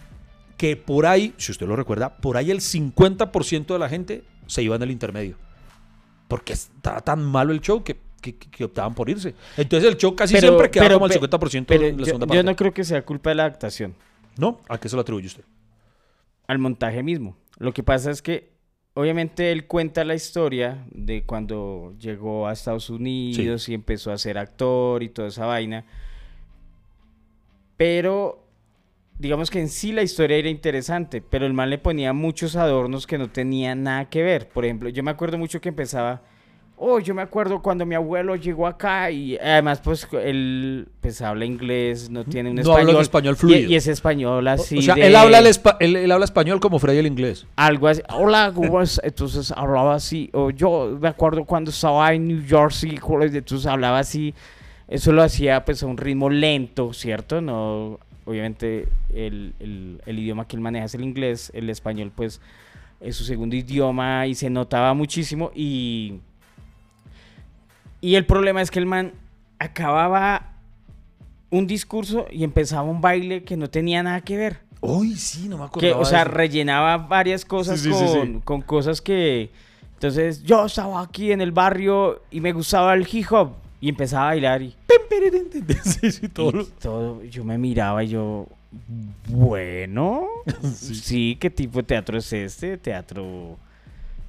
que por ahí, si usted lo recuerda, por ahí el 50% de la gente se iba en el intermedio. Porque estaba tan malo el show que, que- que optaban por irse. Entonces el show casi siempre quedaba como el pe- 50% pero en la yo, segunda yo parte. no creo que sea culpa de la adaptación, ¿No? ¿A qué se lo atribuye usted? al montaje mismo. Lo que pasa es que, obviamente, él cuenta la historia de cuando llegó a Estados Unidos y empezó a ser actor y toda esa vaina. Pero, digamos que en sí la historia era interesante, pero el man le ponía muchos adornos que no tenían nada que ver. Por ejemplo, yo me acuerdo mucho que empezaba. Oh, yo me acuerdo cuando mi abuelo llegó acá y además pues él pues habla inglés, no tiene un No habla español. un español fluido. Y, es español así o sea, de- él, habla el espa- él, él habla español como Freddy el inglés. algo así. Hola, ¿cómo es? Entonces hablaba así. O yo me acuerdo cuando estaba en New Jersey, entonces hablaba así. Eso lo hacía pues a un ritmo lento, ¿cierto? No, obviamente el, el- el idioma que él maneja es el inglés, el español pues es su segundo idioma y se notaba muchísimo y... Y el problema es que el man acababa un discurso y empezaba un baile que no tenía nada que ver. Uy, sí, no me Que, acuerdo. o sea, rellenaba varias cosas Sí, sí, sí, con, sí. con cosas que... Entonces, yo estaba aquí en el barrio y me gustaba el hip hop. Y empezaba a bailar y, sí, sí, todo. y todo, yo me miraba y yo, bueno, sí. ¿qué tipo de teatro es este? Teatro,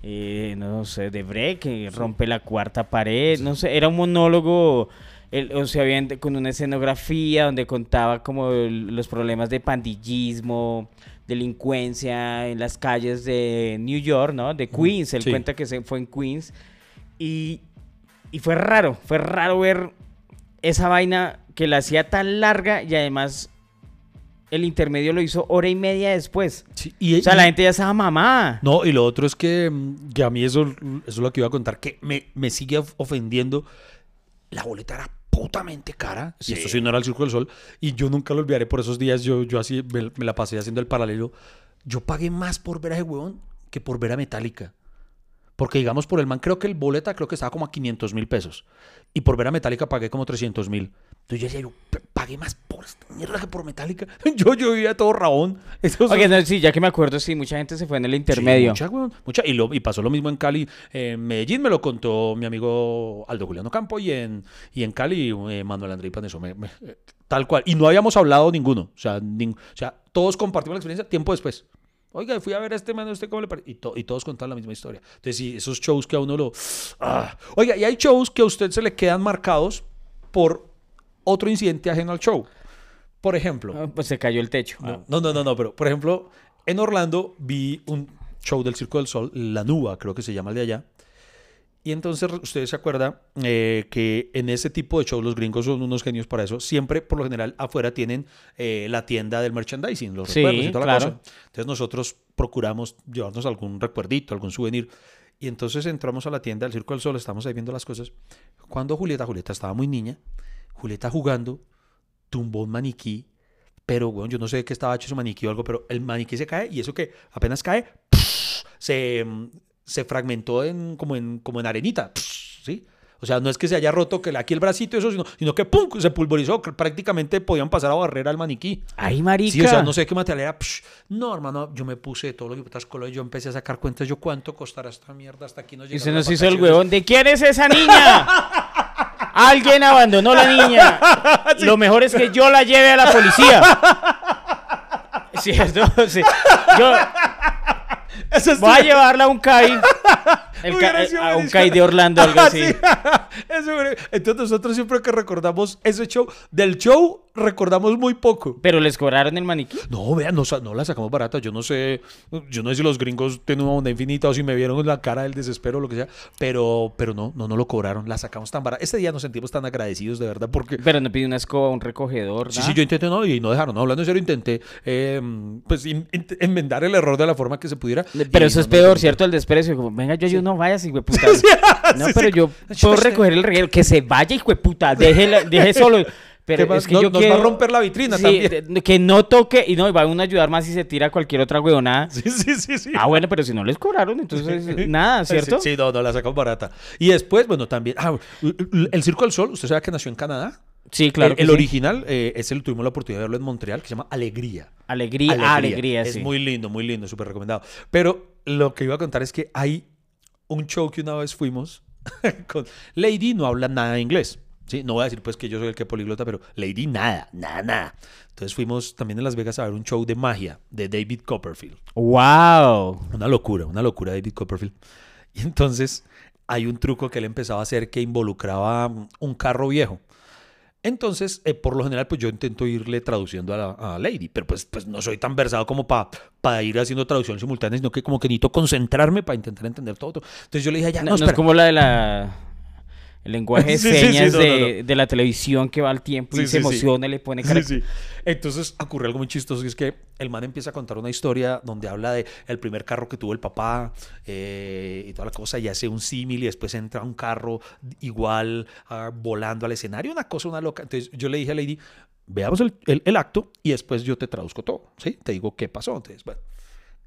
eh, no sé, de break, que rompe la cuarta pared, no sé, era un monólogo, el- o sea, bien, con una escenografía donde contaba como el- los problemas de pandillismo, delincuencia en las calles de New York, ¿no? De Queens, él sí. cuenta que se fue en Queens y, y fue raro, fue raro ver esa vaina que la hacía tan larga y además el intermedio lo hizo hora y media después. Sí, y, O sea, y- la gente ya estaba mamá. No, y lo otro es que, mm, que a mí eso, eso es lo que iba a contar, que me, me sigue of- ofendiendo. La boleta era putamente cara. Y esto sí no era el Círculo del Sol. Y yo nunca lo olvidaré por esos días. Yo, yo así me, me la pasé haciendo el paralelo. Yo pagué más por ver a ese huevón que por ver a Metallica. Porque digamos, por el man, creo que el boleta creo que estaba como a 500 mil pesos. Y por ver a Metallica pagué como 300 mil. Entonces yo decía, yo "P- pagué más por esta mierda que por Metallica. Yo, yo vivía todo rabón. Esos- Oye, no, sí, ya que me acuerdo, sí, mucha gente se fue en el Sí, intermedio. mucha, weón, mucha. Y, lo, y pasó lo mismo en Cali. En Medellín me lo contó mi amigo Aldo Juliano Campo y en, y en Cali eh, Manuel André Paneso. Me- me- eh, tal cual. Y no habíamos hablado ninguno. O sea, nin- o sea, todos compartimos la experiencia tiempo después. Oiga, fui a ver a este man, ¿usted cómo le parece? Y, to- y todos contaban la misma historia. Entonces, sí, esos shows que a uno lo... ah. Oiga, y hay shows que a usted se le quedan marcados por otro incidente ajeno al show. Por ejemplo... Ah, Pues se cayó el techo. Ah. No, no, no, no, pero por ejemplo, en Orlando vi un show del Circo del Sol, La Nuba, creo que se llama el de allá. Y entonces ustedes se acuerdan eh, que en ese tipo de shows los gringos son unos genios para eso. Siempre, por lo general, afuera tienen eh, la tienda del merchandising, los Sí, recuerdos y toda la claro. cosa. Entonces nosotros procuramos llevarnos algún recuerdito, algún souvenir. Y entonces entramos a la tienda del Circo del Sol, estamos ahí viendo las cosas. Cuando Julieta, Julieta estaba muy niña, Julieta jugando, tumbó un maniquí, pero bueno, yo no sé qué estaba hecho ese maniquí o algo, pero el maniquí se cae y eso que apenas cae, se, mm, se fragmentó en, como, en, como en arenita, ¿sí? O sea, no es que se haya roto que aquí el bracito, eso, sino, sino que ¡pum! se pulverizó, prácticamente podían pasar a barrer al maniquí. Ay, marica. Sí, o sea, no sé qué material era. Psh, no, hermano, yo me puse todo lo que putas colores, yo empecé a sacar cuentas, yo cuánto costará esta mierda hasta aquí no Y llega. se nos hizo el huevón. ¿De quién es esa niña? Alguien abandonó la niña. Lo mejor es que yo la lleve a la policía. ¿Cierto? Sí. Yo Eso es- voy a llevarla a un CAI. El sido a un. CAI de Orlando, algo Ah, así. sí. Eso. Entonces nosotros siempre que recordamos ese show, del show recordamos muy poco. Pero les cobraron el maniquí. No, vean, no, no la sacamos barata. Yo no sé, yo no sé si los gringos tienen una onda infinita o si me vieron la cara del desespero o lo que sea, pero, pero no, no, no lo cobraron. La sacamos tan barata. Ese día nos sentimos tan agradecidos, de verdad, porque Pero no pidió una escoba, un recogedor. Sí, nada. sí, yo intenté, no, y no dejaron, no, hablando en serio, intenté, eh, pues, in- in- enmendar el error de la forma que se pudiera. Pero eso no es peor. ¿cierto? El desprecio. Como, venga, yo, yo no vayas, hijo de puta. No, pero yo puedo recoger el reguero. Que se vaya, hijo de puta. Deje, deje solo. Pero es que No- yo nos quiero... va a romper la vitrina Sí, también. Que no toque. Y no, y va a uno a ayudar más si se tira cualquier otra huevonada. Sí, sí, sí, sí. Ah, bueno, pero si no les cobraron, entonces nada, ¿cierto? Sí, sí, no, no, la sacamos barata. Y después, bueno, también, ah, el Circo del Sol, usted sabe que nació en Canadá. Sí, claro. el que el sí. original, eh, ese lo tuvimos la oportunidad de verlo en Montreal, que se llama Alegría. Alegría, ah, alegría, Es sí. muy lindo, muy lindo, súper recomendado. Pero lo que iba a contar es que hay un show que una vez fuimos con Lady, no habla nada de inglés. ¿sí? No voy a decir pues que yo soy el que poliglota, pero Lady nada, nada, nada. Entonces fuimos también en Las Vegas a ver un show de magia de David Copperfield. ¡Wow! Una locura, una locura David Copperfield. Y entonces hay un truco que él empezaba a hacer que involucraba un carro viejo. Entonces, eh, por lo general, pues yo intento irle traduciendo a, la- a Lady, pero pues, pues no soy tan versado como para ir haciendo traducción simultánea, sino que como que necesito concentrarme para intentar entender todo. Entonces yo le dije, ya, No, no, no es como la de la... El lenguaje de Sí, sí, sí, señas no, no, de, de la televisión que va al tiempo y se emociona y le pone cara... sí. Entonces ocurre algo muy chistoso, que es que el man empieza a contar una historia donde habla de el primer carro que tuvo el papá eh, y toda la cosa, y hace un símil y después entra un carro igual ah, volando al escenario, una cosa, una loca. Entonces yo le dije a Lady, veamos el, el- el acto y después yo te traduzco todo, ¿sí? Te digo qué pasó. Entonces, bueno.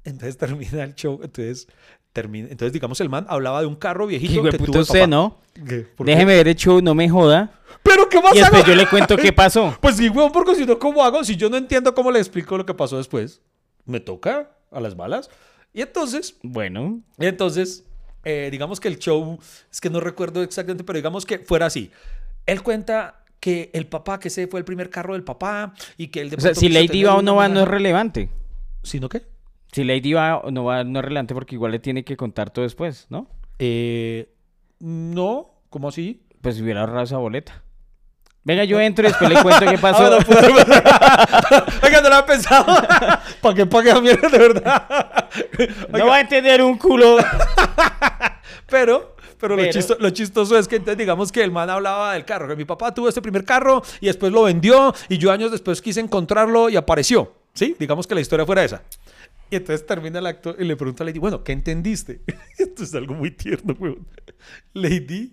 Entonces termina el show, entonces... Termina, entonces, digamos, el man hablaba de un carro viejito que hijueputa tuvo usted, papá. ¿no? ¿Qué? Déjeme ver el show, no me joda. ¿Pero qué más Y después hago? yo le cuento qué pasó. Pues sí, weón, porque si no, ¿cómo hago? Si yo no entiendo cómo le explico lo que pasó después, me toca a las balas. Y entonces, Bueno, y entonces, eh, digamos que el show, es que no recuerdo exactamente, pero digamos que fuera así. Él cuenta que el papá, que ese fue el primer carro del papá y que él de o sea, si Lady va o no va, no es relevante. ¿Sino qué? Si Lady va no va, no es relevante porque igual le tiene que contar todo después, ¿no? Eh, no, ¿cómo así? Pues si hubiera ahorrado esa boleta. Venga, yo entro y después le cuento qué pasó. Ah, no, pues, Oiga, no lo había pensado. ¿Para qué pague a mierda, de verdad? No va a entender un culo. Pero, pero, lo chistoso es que entonces digamos que el man hablaba del carro, que mi papá tuvo este primer carro y después lo vendió y yo años después quise encontrarlo y apareció. ¿Sí? Digamos que la historia fuera esa. Y entonces termina el acto y le pregunta a Lady, bueno, ¿qué entendiste? Esto es algo muy tierno, weón. Lady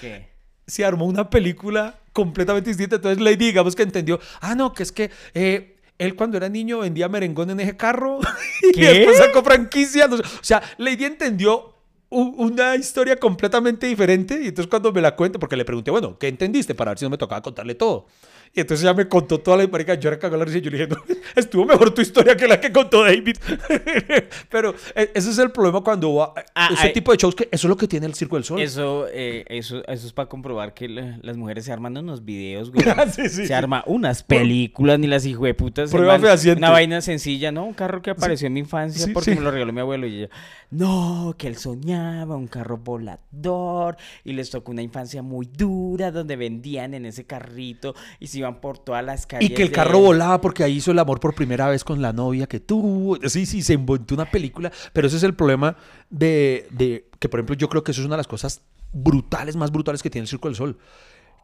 ¿Qué? se armó una película completamente distinta. Entonces Lady, digamos que entendió, ah, no, que es que eh, él cuando era niño vendía merengón en ese carro y ¿Qué? después sacó franquicia. no sé. O sea, Lady entendió una historia completamente diferente y entonces cuando me la cuenta, porque le pregunté, bueno, ¿qué entendiste? Para ver si no me tocaba contarle todo. Y entonces ya me contó toda la marica, yo era cagado la risa y yo le dije, no, estuvo mejor tu historia que la que contó David. Pero eh, ese es el problema cuando va, Ah, ese tipo de shows, que eso es lo que tiene el Circo del Sol. Eso, eh, eso, eso es para comprobar que la- las mujeres se arman unos videos, güey. Sí, sí, se sí. arma unas películas, ni las hijueputas. Prueba hermano. Una vaina sencilla, ¿no? Un carro que apareció en mi infancia porque me lo regaló mi abuelo. Y ella, no, que él soñaba un carro volador y les tocó una infancia muy dura donde vendían en ese carrito y se iban por todas las calles. Y que el de- carro volaba porque ahí hizo el amor por primera vez con la novia que tuvo. Sí, sí, se inventó una película. Pero ese es el problema de, de que, por ejemplo, yo creo que eso es una de las cosas brutales, más brutales que tiene el Circo del Sol.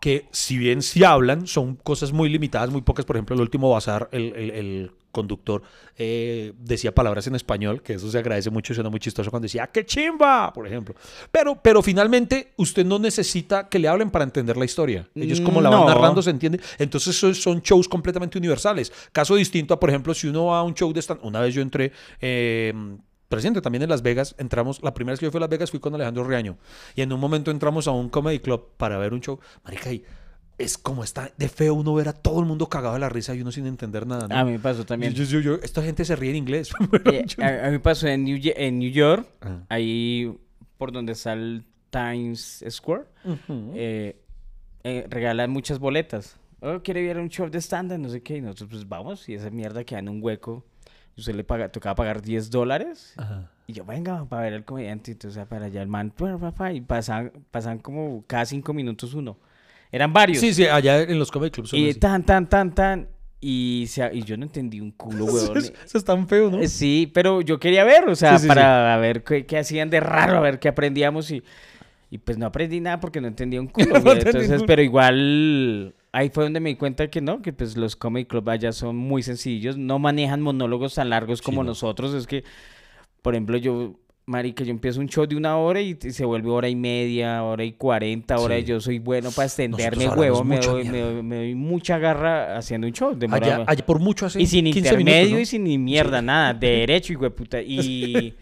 Que si bien sí hablan, son cosas muy limitadas, muy pocas. Por ejemplo, el último bazar, el, el- el conductor eh, decía palabras en español, que eso se agradece mucho, suena muy chistoso cuando decía, "¡Ah, ¡qué chimba! Por ejemplo. Pero, pero finalmente, usted no necesita que le hablen para entender la historia. Ellos como la van No. narrando se entiende. Entonces son shows completamente universales. Caso distinto a, por ejemplo, si uno va a un show de stand Una vez yo entré, eh, presente también en Las Vegas, entramos, la primera vez que yo fui a Las Vegas fui con Alejandro Riaño. Y en un momento entramos a un comedy club para ver un show. Marica, y es como está de feo uno ver a todo el mundo cagado de la risa y uno sin entender nada. ¿no? A mí me pasó también. Yo- yo- yo- esta gente se ríe en inglés. Eh, a, mí me pasó en New, Ye- en New York, Ah. ahí por donde está el Times Square, eh, eh, regalan muchas boletas. Oh, quiere ver un show de stand-up, no sé qué. Y nosotros, pues vamos, y esa mierda queda en un hueco Y usted le paga, tocaba pagar 10 dólares. Ajá. Y yo, venga, para ver al comediante. Entonces, para allá el man, y pasaban, pasaban como cada cinco minutos uno. Eran varios. Sí, sí, allá en los comedy clubs y así. tan, tan, tan, tan. Y, se- y yo no entendí un culo, weón. Eso, eso es tan feo, ¿no? Eh, Sí, pero yo quería ver, o sea, Sí, sí, para ver qué, qué hacían de raro, a ver qué aprendíamos y, y pues no aprendí nada porque no entendía un culo, No güey. Entonces, pero igual ahí fue donde me di cuenta que no, que pues los comedy club allá son muy sencillos, no manejan monólogos tan largos como no. nosotros, es que, por ejemplo, yo, marica, yo empiezo un show de una hora y se vuelve hora y media, hora y cuarenta, hora y yo soy bueno para extenderme, huevo, me doy, me, doy, me doy mucha garra haciendo un show. Allá, demora- allá por mucho hace y sin 15 intermedio minutos, ¿no? y sin ni mierda, nada, de derecho y puta. Y,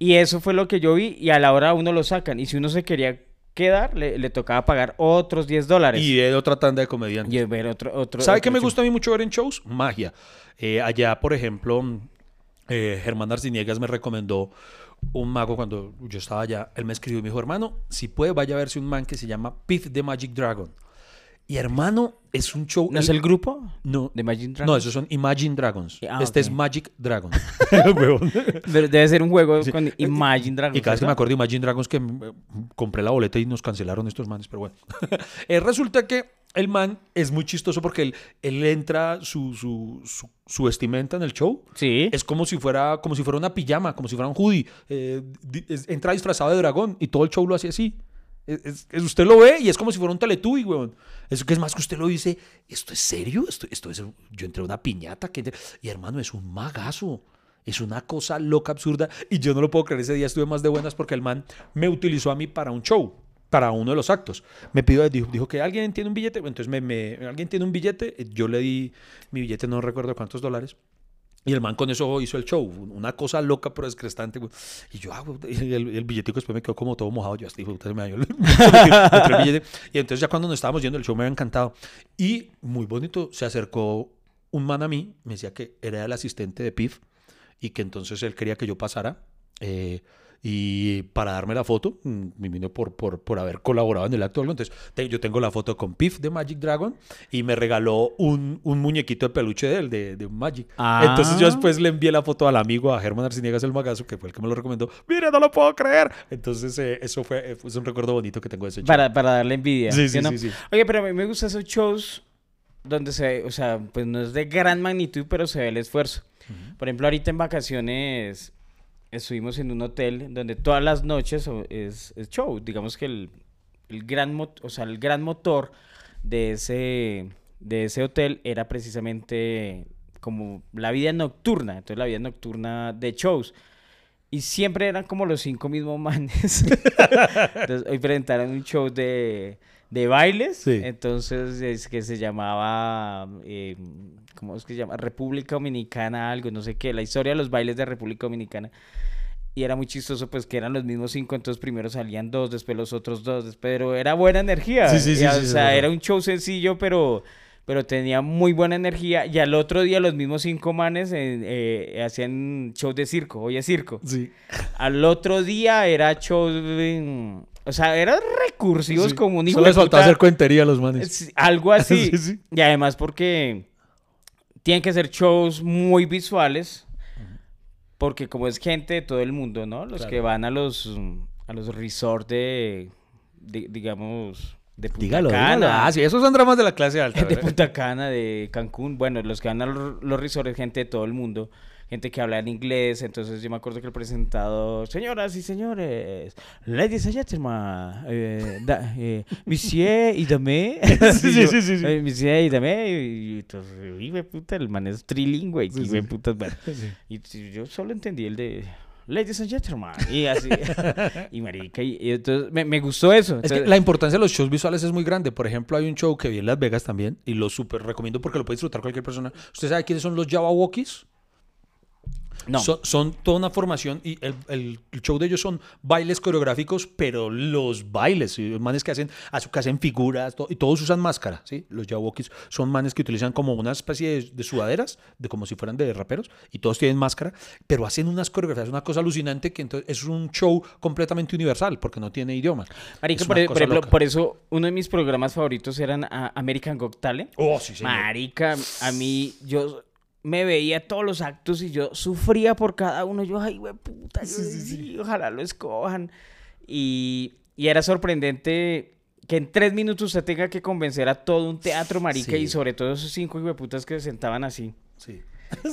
y eso fue lo que yo vi y a la hora uno lo sacan. Y si uno se quería quedar, le, le tocaba pagar otros 10 dólares. Y de otra tanda de comediantes. Y ver otro, otro ¿Sabe qué me gusta a mí mucho ver en shows? Magia. Eh, allá, por ejemplo, eh, Germán Arciniegas me recomendó un mago cuando yo estaba allá. Él me escribió y me dijo, hermano, si puede, vaya a verse un man que se llama Piff the Magic Dragon. Y hermano, es un show... ¿No es el grupo? No, de Imagine no, Dragons? esos son Imagine Dragons. Ah, este es Magic Dragon. Huevón. Debe ser un juego con Imagine Dragons. Y cada vez que me acuerdo de Imagine Dragons que mm, compré la boleta y nos cancelaron estos manes, pero bueno. Eh, resulta que el man es muy chistoso porque él, él entra su, su, su, su vestimenta en el show. Sí. Es como si fuera como si fuera una pijama, como si fuera un hoodie. Eh, entra disfrazado de dragón y todo el show lo hace así. Es- es- es- usted lo ve y es como si fuera un teletubby, weón. Eso que es más que usted lo dice, ¿esto es serio? Esto, es, yo entré a una piñata. que entre-". Y hermano, es un magazo. Es una cosa loca, absurda. Y yo no lo puedo creer. Ese día estuve más de buenas porque el man me utilizó a mí para un show, para uno de los actos. Me pidió, dijo, que alguien tiene un billete. Entonces, me- alguien tiene un billete. Yo le di mi billete, no recuerdo cuántos dólares. Y el man con eso hizo el show. Una cosa loca, pero descrestante. Y yo, ah, el, el billetico después me quedó como todo mojado. Yo puta, se me dañó el billete. Y entonces ya cuando nos estábamos yendo, el show me había encantado. Y muy bonito, se acercó un man a mí, me decía que era el asistente de PIF y que entonces él quería que yo pasara. eh, y para darme la foto, mm, me vino por, por, por haber colaborado en el acto. Entonces, te- yo tengo la foto con Piff de Magic Dragon y me regaló un, un muñequito de peluche de él, de, de Magic. Ah. Entonces, yo después le envié la foto al amigo, a Germán Arciniegas el Magazo, que fue el que me lo recomendó. Mire, no lo puedo creer. Entonces, eh, eso fue, eh, fue un recuerdo bonito que tengo de ese show. Para, para darle envidia. Sí, sí, no? sí, sí. Oye, pero a mí me gustan esos shows donde se ve, o sea, pues no es de gran magnitud, pero se ve el esfuerzo. Por ejemplo, ahorita en vacaciones estuvimos en un hotel donde todas las noches es, es show. Digamos que el, el gran, o sea, el gran motor de ese, de ese hotel era precisamente como la vida nocturna. Entonces, la vida nocturna de shows. Y siempre eran como los cinco mismos manes. Entonces, hoy presentaron un show de, de bailes. Sí. Entonces, es que se llamaba. eh, ¿Cómo es que se llama? República Dominicana, algo, no sé qué. La historia de los bailes de República Dominicana. Y era muy chistoso, pues que eran los mismos cinco. Entonces, primero salían dos, después los otros dos. después- Pero era buena energía. Sí, sí, sí, o es sea, era un show sencillo, pero. Pero tenía muy buena energía. Y al otro día, los mismos cinco manes eh, eh, hacían show de circo. Oye, circo. Sí. Al otro día era show. de- O sea, eran recursivos Sí. como un hijo Solo les faltaba hacer cuentería a los manes. Es algo así. Sí, sí. Y además porque tienen que ser shows muy visuales. Porque como es gente de todo el mundo, ¿no? Los Claro. que van a los mm, a los resorts de, de- digamos de Punta Dígalo, Cana, dígalo. Ah, sí, esos son dramas de la clase alta. de ¿verdad? Punta Cana, de Cancún, bueno, los que van a los, los resorts, gente de todo el mundo, gente que habla en inglés, entonces yo me acuerdo que el presentador, señoras y señores, ladies and gentlemen, eh, da- eh, monsieur y dame, Sí, sí, sí, sí, sí. monsieur y dame, y, y entonces, y güey, puta, el man es trilingüe, Sí, y sí. puta, bueno, y yo solo entendí el de... Ladies and gentlemen, y así, y marica, y, y entonces me, me gustó eso. Es que entonces- la importancia de los shows visuales es muy grande. Por ejemplo, hay un show que vi en Las Vegas también y lo súper recomiendo porque lo puede disfrutar cualquier persona. ¿Usted sabe quiénes son los Walkies? No. Son, son toda una formación y el, show de ellos son bailes coreográficos, pero los bailes, ¿sí? los manes que hacen, que hacen figuras y todos usan máscara, ¿sí? Los Jawokis son manes que utilizan como una especie de, de sudaderas, de como si fueran de raperos, y todos tienen máscara, pero hacen unas coreografías, una cosa alucinante que entonces es un show completamente universal porque no tiene idioma. Marica, Es por, e- por ejemplo, por eso uno de mis programas favoritos eran ah, American Got Talent. Oh, sí, señor. Marica, a mí, yo me veía todos los actos y yo sufría por cada uno. Yo, ay, güey, puta, yo, sí, ojalá lo escojan. Y, y era sorprendente que en tres minutos usted tenga que convencer a todo un teatro, marica, Sí. y sobre todo esos cinco putas que se sentaban así. Sí.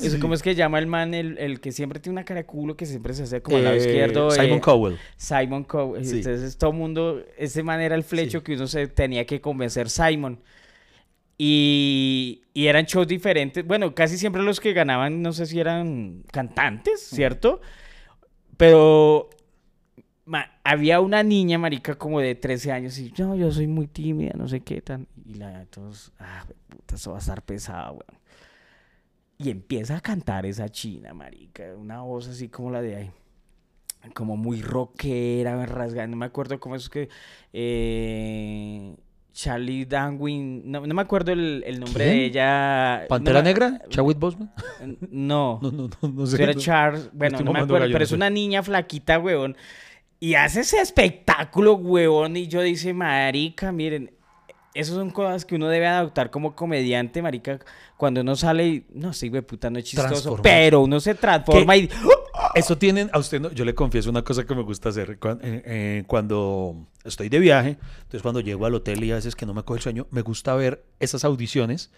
Eso, ¿Cómo es que llama el man, el, el que siempre tiene una cara de culo, que siempre se hace como al lado Eh, izquierdo? Simon eh, Cowell. Simon Cowell. Sí. Entonces todo mundo, ese man era el flecho Sí. que uno se tenía que convencer Simon. Y, y eran shows diferentes. Bueno, casi siempre los que ganaban, no sé si eran cantantes, ¿cierto? Pero ma- había una niña, marica, como de 13 años y no, yo soy muy tímida, no sé qué tan. Y la de todos, ah, puta, eso va a estar pesado, weón. Y empieza a cantar esa china, marica, una voz así como la de ahí como muy rockera, rasgada, no me acuerdo cómo es que... eh, Charlie Danwin, no, no me acuerdo el, el nombre ¿Quién? de ella. ¿Pantera no Negra? ¿Chadwick Boseman? No, No, no, no, no sé. no- Charles, bueno, no me acuerdo, gallo, pero es sé. una niña flaquita, huevón. Y hace ese espectáculo, huevón, y yo dice, marica, miren, esas son cosas que uno debe adoptar como comediante, marica, cuando uno sale y, no, sí, güey, puta, no es chistoso, pero uno se transforma y... Eso tienen, a usted no, yo le confieso una cosa que me gusta hacer cuan- eh, eh, cuando estoy de viaje, entonces cuando llego al hotel y a veces que no me coge el sueño, me gusta ver esas audiciones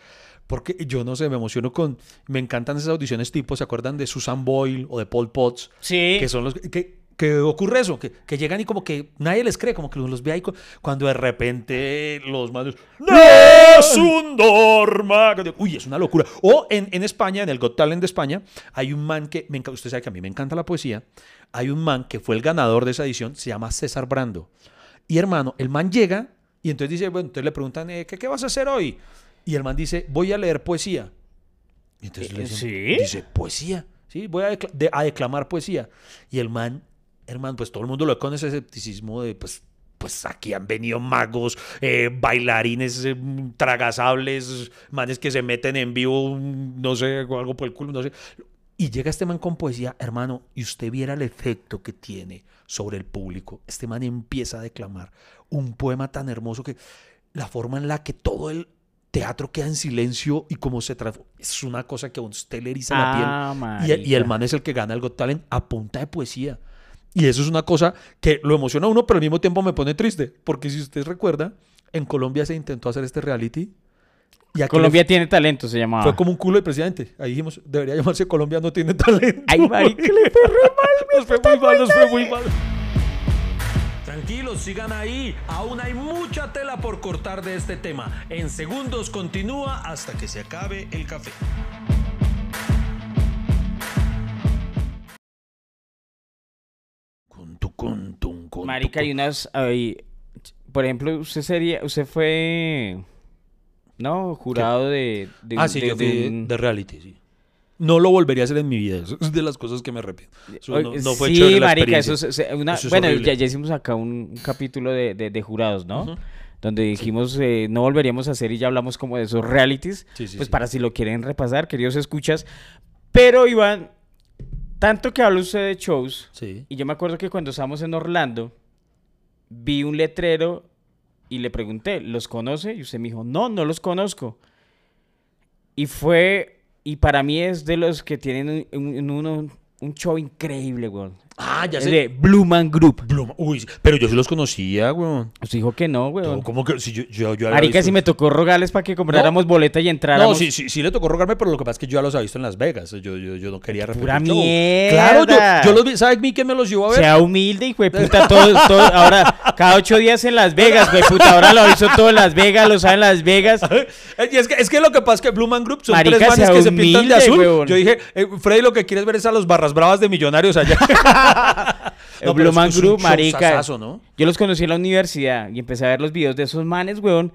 porque yo no sé, me emociono con, me encantan esas audiciones tipo, ¿se acuerdan de Susan Boyle o de Paul Potts? Sí. Que son los que, que ocurre eso, que, que llegan y como que nadie les cree, como que los ve ahí cuando de repente los manos ¡No es un dorma! Uy, es una locura. O en, en España, en el Got Talent de España, hay un man que, me usted sabe que a mí me encanta la poesía, hay un man que fue el ganador de esa edición, se llama César Brando. Y hermano, el man llega y entonces dice, bueno, entonces le preguntan, eh, ¿qué, ¿qué vas a hacer hoy? Y el man dice, voy a leer poesía. Y entonces le Eh, dicen, dice, poesía. Sí, voy a, decla- de- a declamar poesía. Y el man, hermano, pues todo el mundo lo ve con ese escepticismo de, pues, pues aquí han venido magos, eh, bailarines eh, tragasables, manes que se meten en vivo, no sé, algo por el culo, no sé. Y llega este man con poesía, hermano, y usted viera el efecto que tiene sobre el público. Este man empieza a declamar un poema tan hermoso que la forma en la que todo el teatro queda en silencio y cómo se transforma, es una cosa que a usted le eriza la piel. Ah, Y, y el man es el que gana el Got Talent a punta de poesía. Y eso es una cosa que lo emociona a uno, pero al mismo tiempo me pone triste. Porque si usted recuerda, en Colombia se intentó hacer este reality. Y Colombia le tiene talento, se fue, llamaba. fue como un culo de presidente. Ahí dijimos, debería llamarse Colombia no tiene talento. Ay, marica, le fue re mal. Nos fue muy mal, nos fue muy mal. Tranquilos, sigan ahí. Aún hay mucha tela por cortar de este tema. En segundos continúa hasta que se acabe el café. Cun, Marica, tu, hay unas. por ejemplo, usted sería. Usted fue. ¿No? Jurado de. de- Ah, sí, de- yo fui un- de reality, sí. No lo volvería a hacer en mi vida. Eso es de las cosas que me arrepiento. Eso no, fue sí, la marica, eso es, una- Eso es bueno, ya, ya hicimos acá un, un capítulo de, de- de jurados, ¿no? Donde dijimos eh, no volveríamos a hacer y ya hablamos como de esos realities. Sí, sí, pues para si lo quieren repasar, queridos escuchas. Pero Iván, tanto que habla usted de shows, Sí. y yo me acuerdo que cuando estábamos en Orlando, vi un letrero y le pregunté, ¿los conoce? Y usted me dijo, no, no los conozco. Y fue, y para mí es de los que tienen un, un- un show increíble, weón. Ah, ya Es sé. de Blue Man Group. Uy, pero yo sí los conocía, weón. Usted dijo que no, weón. ¿Cómo que? Si yo, yo, yo había Marica, visto- si me tocó rogarles para que compráramos boleta y entráramos. No, sí, sí, sí le tocó rogarme, pero lo que pasa es que yo ya los había visto en Las Vegas. Yo, yo, yo no quería repetir Pura show. mierda. Claro, yo, yo los vi. ¿Sabes mí quién me los llevó a ver? Sea humilde, hijo de puta, todo, todo, ahora, cada ocho días en Las Vegas, güey, puta, ahora lo hizo todo en Las Vegas, lo sabe en Las Vegas. Y es que, es que lo que pasa es que Blue Man Group son Marica, tres manes sea que se pintan de humilde, azul. huevón. Yo dije, eh, Freddy, lo que quieres ver es a los barras bravas de millonarios allá. El No, Blue Man es Group, marica. Yo los conocí en la universidad y empecé a ver los videos de esos manes, weón.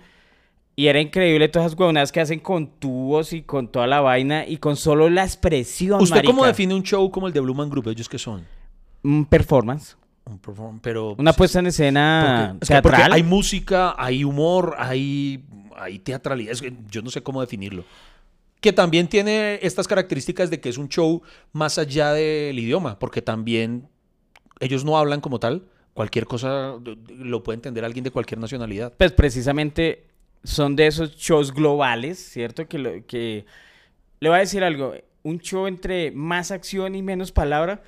Y era increíble todas esas huevonadas que hacen con tubos y con toda la vaina y con solo la expresión, ¿Usted cómo define un show como el de Blue Man Group? ¿Ellos qué son? Un performance. Un perform- pero, Una sí, puesta en escena porque- es que porque teatral. hay música, hay humor, hay, hay teatralidad. Es que yo no sé cómo definirlo. Que también tiene estas características de que es un show más allá del idioma, porque también ellos no hablan como tal. Cualquier cosa lo puede entender alguien de cualquier nacionalidad. Pues precisamente son de esos shows globales, ¿cierto? Que, lo- que le voy a decir algo. un show entre más acción y menos palabra,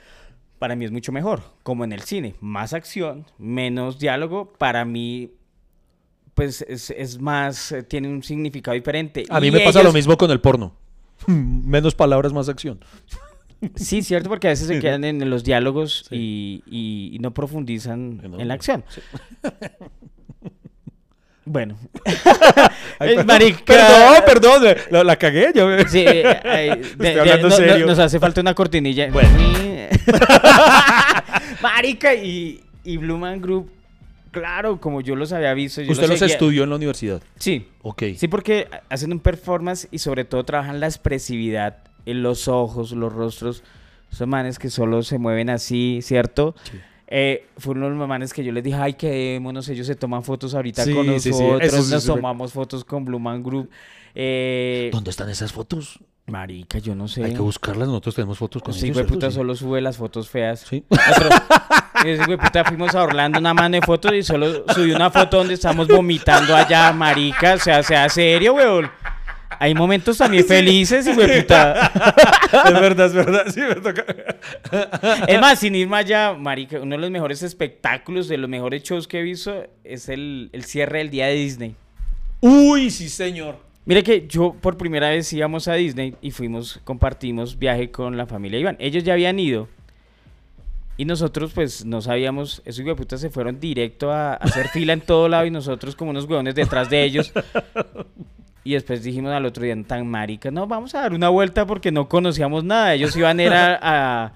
para mí es mucho mejor. Como en el cine, más acción, menos diálogo, para mí pues es, es más, eh, tiene un significado diferente. A mí Y me pasa lo mismo con el porno. Menos palabras, más acción. Sí, cierto, porque a veces se quedan en los diálogos Sí. y, y- y no profundizan en la acción. Bueno. Ay, perdón, marica. Perdón, perdón, eh, la, la cagué. Yo, Sí, eh, ay, de- de- hablando no- no- serio. nos hace falta una cortinilla. Marica, y, y Blue Man Group, claro, como yo los había visto. yo Usted los estudió en la universidad. Sí, Ok. sí, porque hacen un performance y sobre todo trabajan la expresividad en los ojos, los rostros. Son manes que solo se mueven así, ¿cierto? Sí. Eh, fueron unos manes que yo les dije, ay, quedémonos, ellos se toman fotos ahorita Sí, con sí, sí, nosotros, sí nos tomamos fotos con Blue Man Group. Eh, ¿Dónde están esas fotos? marica, yo no sé. Hay que buscarlas. Nosotros tenemos fotos con Sí, ellos. ¿cierto? puta, Sí. solo sube las fotos feas. Sí. ese güey, puta, fuimos a Orlando una mano de fotos y solo subió una foto donde estamos vomitando allá, marica. O sea, sea serio, weón. Hay momentos también felices y, güey, puta. es verdad, es verdad. Sí, me toca. Es más, sin ir más allá, marica, uno de los mejores espectáculos, de los mejores shows que he visto es el, el cierre del día de Disney. Uy, sí, señor. Mire que yo por primera vez íbamos a Disney y fuimos, compartimos viaje con la familia Iván. Ellos ya habían ido. Y nosotros pues no sabíamos, esos putas se fueron directo a, a hacer fila en todo lado y nosotros como unos huevones detrás de ellos. Y después dijimos al otro día, tan marica, no, vamos a dar una vuelta porque no conocíamos nada. Ellos iban era a...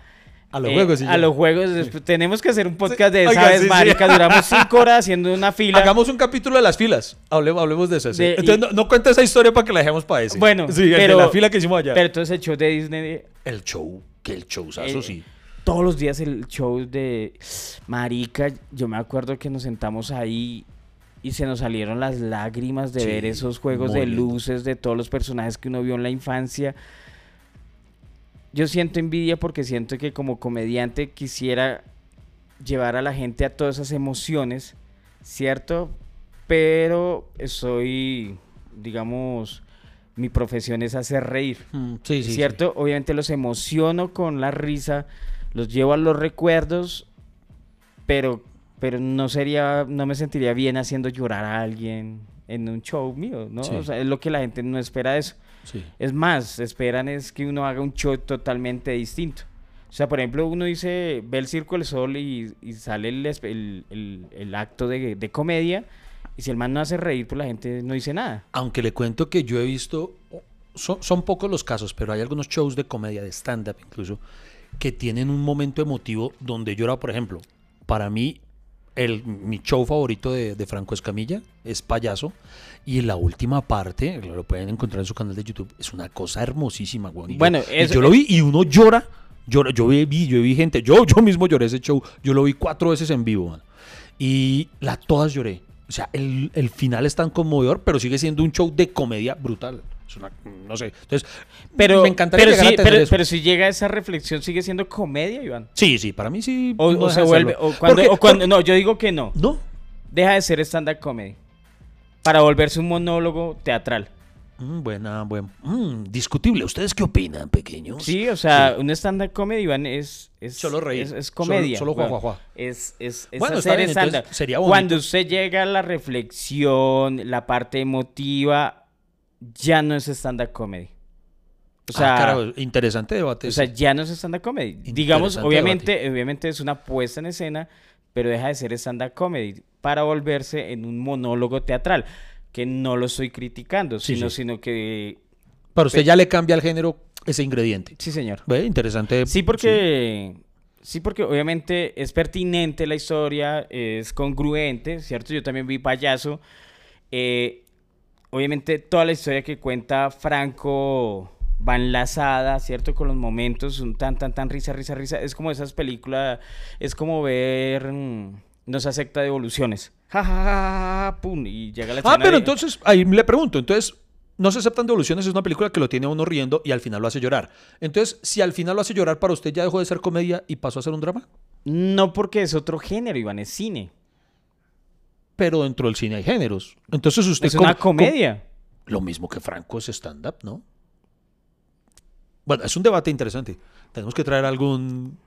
A los eh, juegos. sí, a ya. los juegos. Después, tenemos que hacer un podcast de esa Oiga, vez, sí, marica. Duramos cinco horas haciendo una fila. Hagamos un capítulo de las filas. Hablemos, hablemos de eso. De- Entonces, y- no, no cuenta esa historia para que la dejemos para ese. Bueno, sí, el de pero- la fila que hicimos allá. Pero entonces el show de Disney... el show, que el showzazo, Eh, sí. Todos los días el show de Marica, yo me acuerdo que nos sentamos ahí y se nos salieron las lágrimas de Sí, ver esos juegos de luces de todos los personajes que uno vio en la infancia. Yo siento envidia porque siento que como comediante quisiera llevar a la gente a todas esas emociones, ¿cierto? Pero soy, digamos, mi profesión es hacer reír. Mm, sí, sí. ¿Cierto? Obviamente los emociono con la risa, los llevo a los recuerdos, pero, pero no sería, no me sentiría bien haciendo llorar a alguien en un show mío, ¿no? Sí. O sea, es lo que la gente no espera de eso. Sí. Es más, esperan es que uno haga un show totalmente distinto. O sea, por ejemplo, uno dice, ve el Circo del Sol y, y sale el- el- el acto de, de comedia, y si el man no hace reír, pues la gente no dice nada. Aunque le cuento que yo he visto, son, son pocos los casos, pero hay algunos shows de comedia, de stand-up incluso, que tienen un momento emotivo donde llora, por ejemplo, para mí, el, mi show favorito de, de Franco Escamilla es Payaso, y en la última parte, lo pueden encontrar en su canal de YouTube, es una cosa hermosísima, yo- Bueno, yo lo vi y uno llora, llora yo vi, yo vi gente, yo, yo mismo lloré ese show, yo lo vi cuatro veces en vivo, man. Y la, todas lloré. O sea, el, el final es tan conmovedor, pero sigue siendo un show de comedia brutal. Es una, no sé. Entonces, Pero, me encantaría pero, llegar sí, a tener pero, eso. pero si llega a esa reflexión, ¿sigue siendo comedia, Iván? sí, sí, para mí sí. O, no o se vuelve, o cuando, Porque- o cuando- porque- no, yo digo que no. No. Deja de ser stand-up comedy. Para volverse un monólogo teatral. Mm, buena, buen. mm, discutible. ¿Ustedes qué opinan, pequeños? Sí, o sea, un stand-up comedy, Iván, es, es, Solo reír. es, es Solo- comedia. solo guau, guau. Es, es, es Bueno, hacer stand-up. Cuando usted llega a la reflexión, la parte emotiva, ya no es stand-up comedy. O sea, ah, carajo, interesante debate. O sea, ya no es stand-up comedy. Digamos, obviamente, obviamente es una puesta en escena, pero deja de ser stand-up comedy para volverse en un monólogo teatral. Que no lo estoy criticando, Sí, sino, sí. sino que. Para usted ya le cambia al género ese ingrediente. Sí, señor. ¿Ve? Interesante. Sí, porque. Sí, porque obviamente es pertinente la historia, es congruente, ¿cierto? Yo también vi payaso. Eh, obviamente toda la historia que cuenta Franco va enlazada, ¿cierto? Con los momentos, un tan, tan, tan risa, risa, risa. Es como esas películas, es como ver, mm, no se acepta devoluciones. Ja, ja, ja, ja, pum, y llega la Ah, pero de- entonces, ahí le pregunto, entonces, no se aceptan devoluciones, es una película que lo tiene a uno riendo y al final lo hace llorar. Entonces, si al final lo hace llorar, para usted ya dejó de ser comedia y pasó a ser un drama, No porque es otro género, Iván, es cine. Pero dentro del cine hay géneros. Entonces usted... Es una com- com- comedia. Lo mismo que Franco es stand-up, ¿no? Bueno, es un debate interesante. Tenemos que traer algún...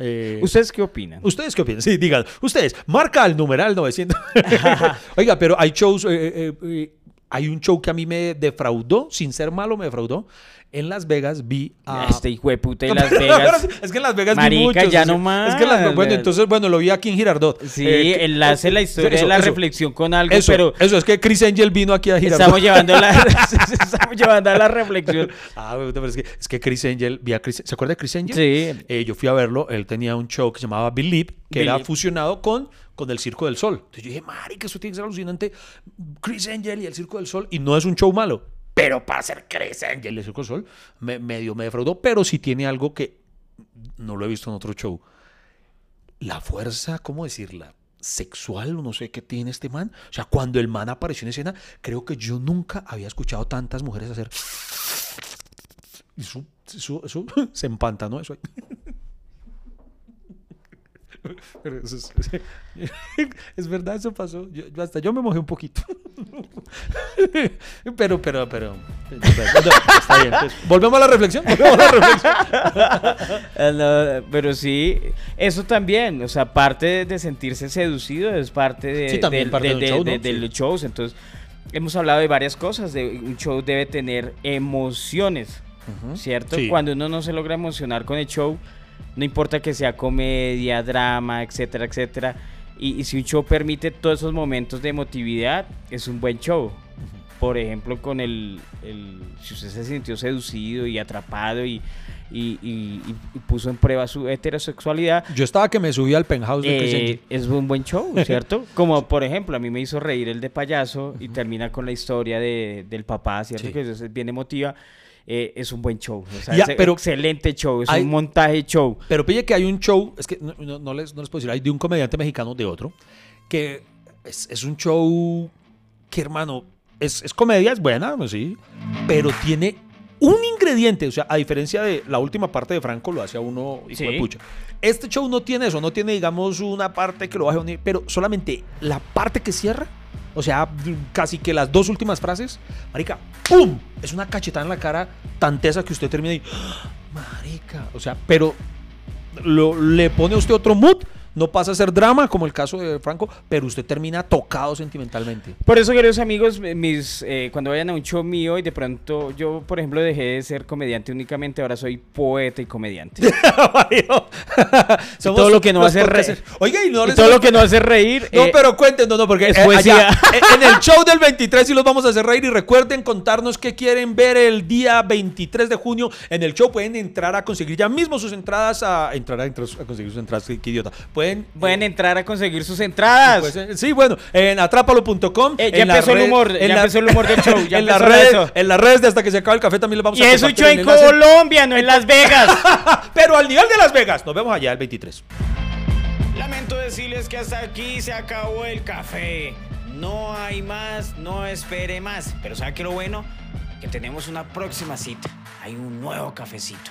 eh, ¿Ustedes qué opinan? ¿Ustedes qué opinan? Sí, digan. Ustedes, marca el numeral 900. Oiga, pero hay shows. eh, eh, hay un show que a mí me defraudó, sin ser malo, me defraudó. En Las Vegas vi a. Este hijo de puta de Las Vegas. es que en Las Vegas vi Marica, muchos, ya sí. no más. Es que Las Bueno, entonces, bueno, lo vi aquí en Girardot. Sí, Eh, enlace la historia eso, de la eso. reflexión con algo, Eso, pero eso, es que Chris Angel vino aquí a Girardot. estamos llevando la estamos llevando a la reflexión. Ah, pero es que, es que Chris Angel, vi a Chris, ¿se acuerda de Chris Angel? Sí. Eh, yo fui a verlo, él tenía un show que se llamaba Believe, que era fusionado con, con el Circo del Sol. Entonces yo dije, marica, eso tiene que ser alucinante. Chris Angel y el Circo del Sol, y no es un show malo. Pero para ser Chris Angel del Sol, me, medio me defraudó, pero sí tiene algo que no lo he visto en otro show. La fuerza, ¿cómo decirla? sexual no sé qué tiene este man. O sea, cuando el man apareció en escena, creo que yo nunca había escuchado tantas mujeres hacer... Eso, eso, se empantanó eso ahí. Pero eso es, es verdad, eso pasó. Yo, hasta yo me mojé un poquito. Pero, pero, pero. Está bien. pues, volvemos a la reflexión. Volvemos a la reflexión. Ah, no, pero sí, eso también, o sea, parte de, sentirse seducido es parte de, Sí, también del- parte de show, ¿no? de los shows. Entonces, hemos hablado de varias cosas. De, un show debe tener emociones, ¿cierto? Sí. Cuando uno no se logra emocionar con el show, no importa que sea comedia, drama, etcétera, etcétera. Y, y si un show permite todos esos momentos de emotividad, es un buen show. Por ejemplo, con el, el- Si usted se sintió seducido y atrapado y, y- y- y- y puso en prueba su heterosexualidad, Yo estaba que me subí al penthouse de eh, es un buen show, ¿cierto? Como por ejemplo, a mí me hizo reír el de payaso y termina con la historia de, del papá, ¿cierto? Sí. Que eso es bien emotiva. Eh, es un buen show, o sea, Ya, es pero excelente show, es hay- un montaje show. Pero pille que hay un show, es que no, no- no les, no les puedo decir, hay de un comediante mexicano de otro, que es, es un show que, hermano, es, es comedia, es buena, pues sí, pero tiene un ingrediente, o sea, a diferencia de la última parte de Franco, lo hace a uno de Sí. pucha. Este show no tiene eso, no tiene, digamos, una parte que lo baje pero solamente la parte que cierra, o sea, casi que las dos últimas frases, marica, ¡pum! Es una cachetada en la cara tan tesa que usted termina y, ¡ah! marica, o sea, pero lo- le pone a usted otro mood, no pasa a ser drama como el caso de Franco, pero usted termina tocado sentimentalmente. Por eso, queridos amigos, mis, eh, cuando vayan a un show mío y de pronto yo, por ejemplo, dejé de ser comediante únicamente, ahora soy poeta y comediante. Somos todo lo que no hace reír. Oiga, y no Y todo lo que no hace reír. No, eh, pero cuéntenos, no, porque es eh, poesía. allá, en el show del 23 sí los vamos a hacer reír y recuerden contarnos qué quieren ver el día 23 de junio en el show. Pueden entrar a conseguir ya mismo sus entradas a entrar a, entrar a conseguir sus entradas, qué, qué idiota. Pueden Pueden eh, entrar a conseguir sus entradas. pues, eh, sí, bueno, en atrápalo.com. Eh, ya en la empezó el red- humor, en ya la- empezó el humor del show, ya en, las redes, eso. en las redes de hasta que se acabe el café también les vamos y a es un show el en. Colombia, no en Las Vegas. Pero al nivel de Las Vegas, nos vemos allá el 23. Lamento decirles que hasta aquí se acabó el café. No hay más, no espere más. Pero ¿sabe qué lo bueno? Que tenemos una próxima cita. Hay un nuevo cafecito.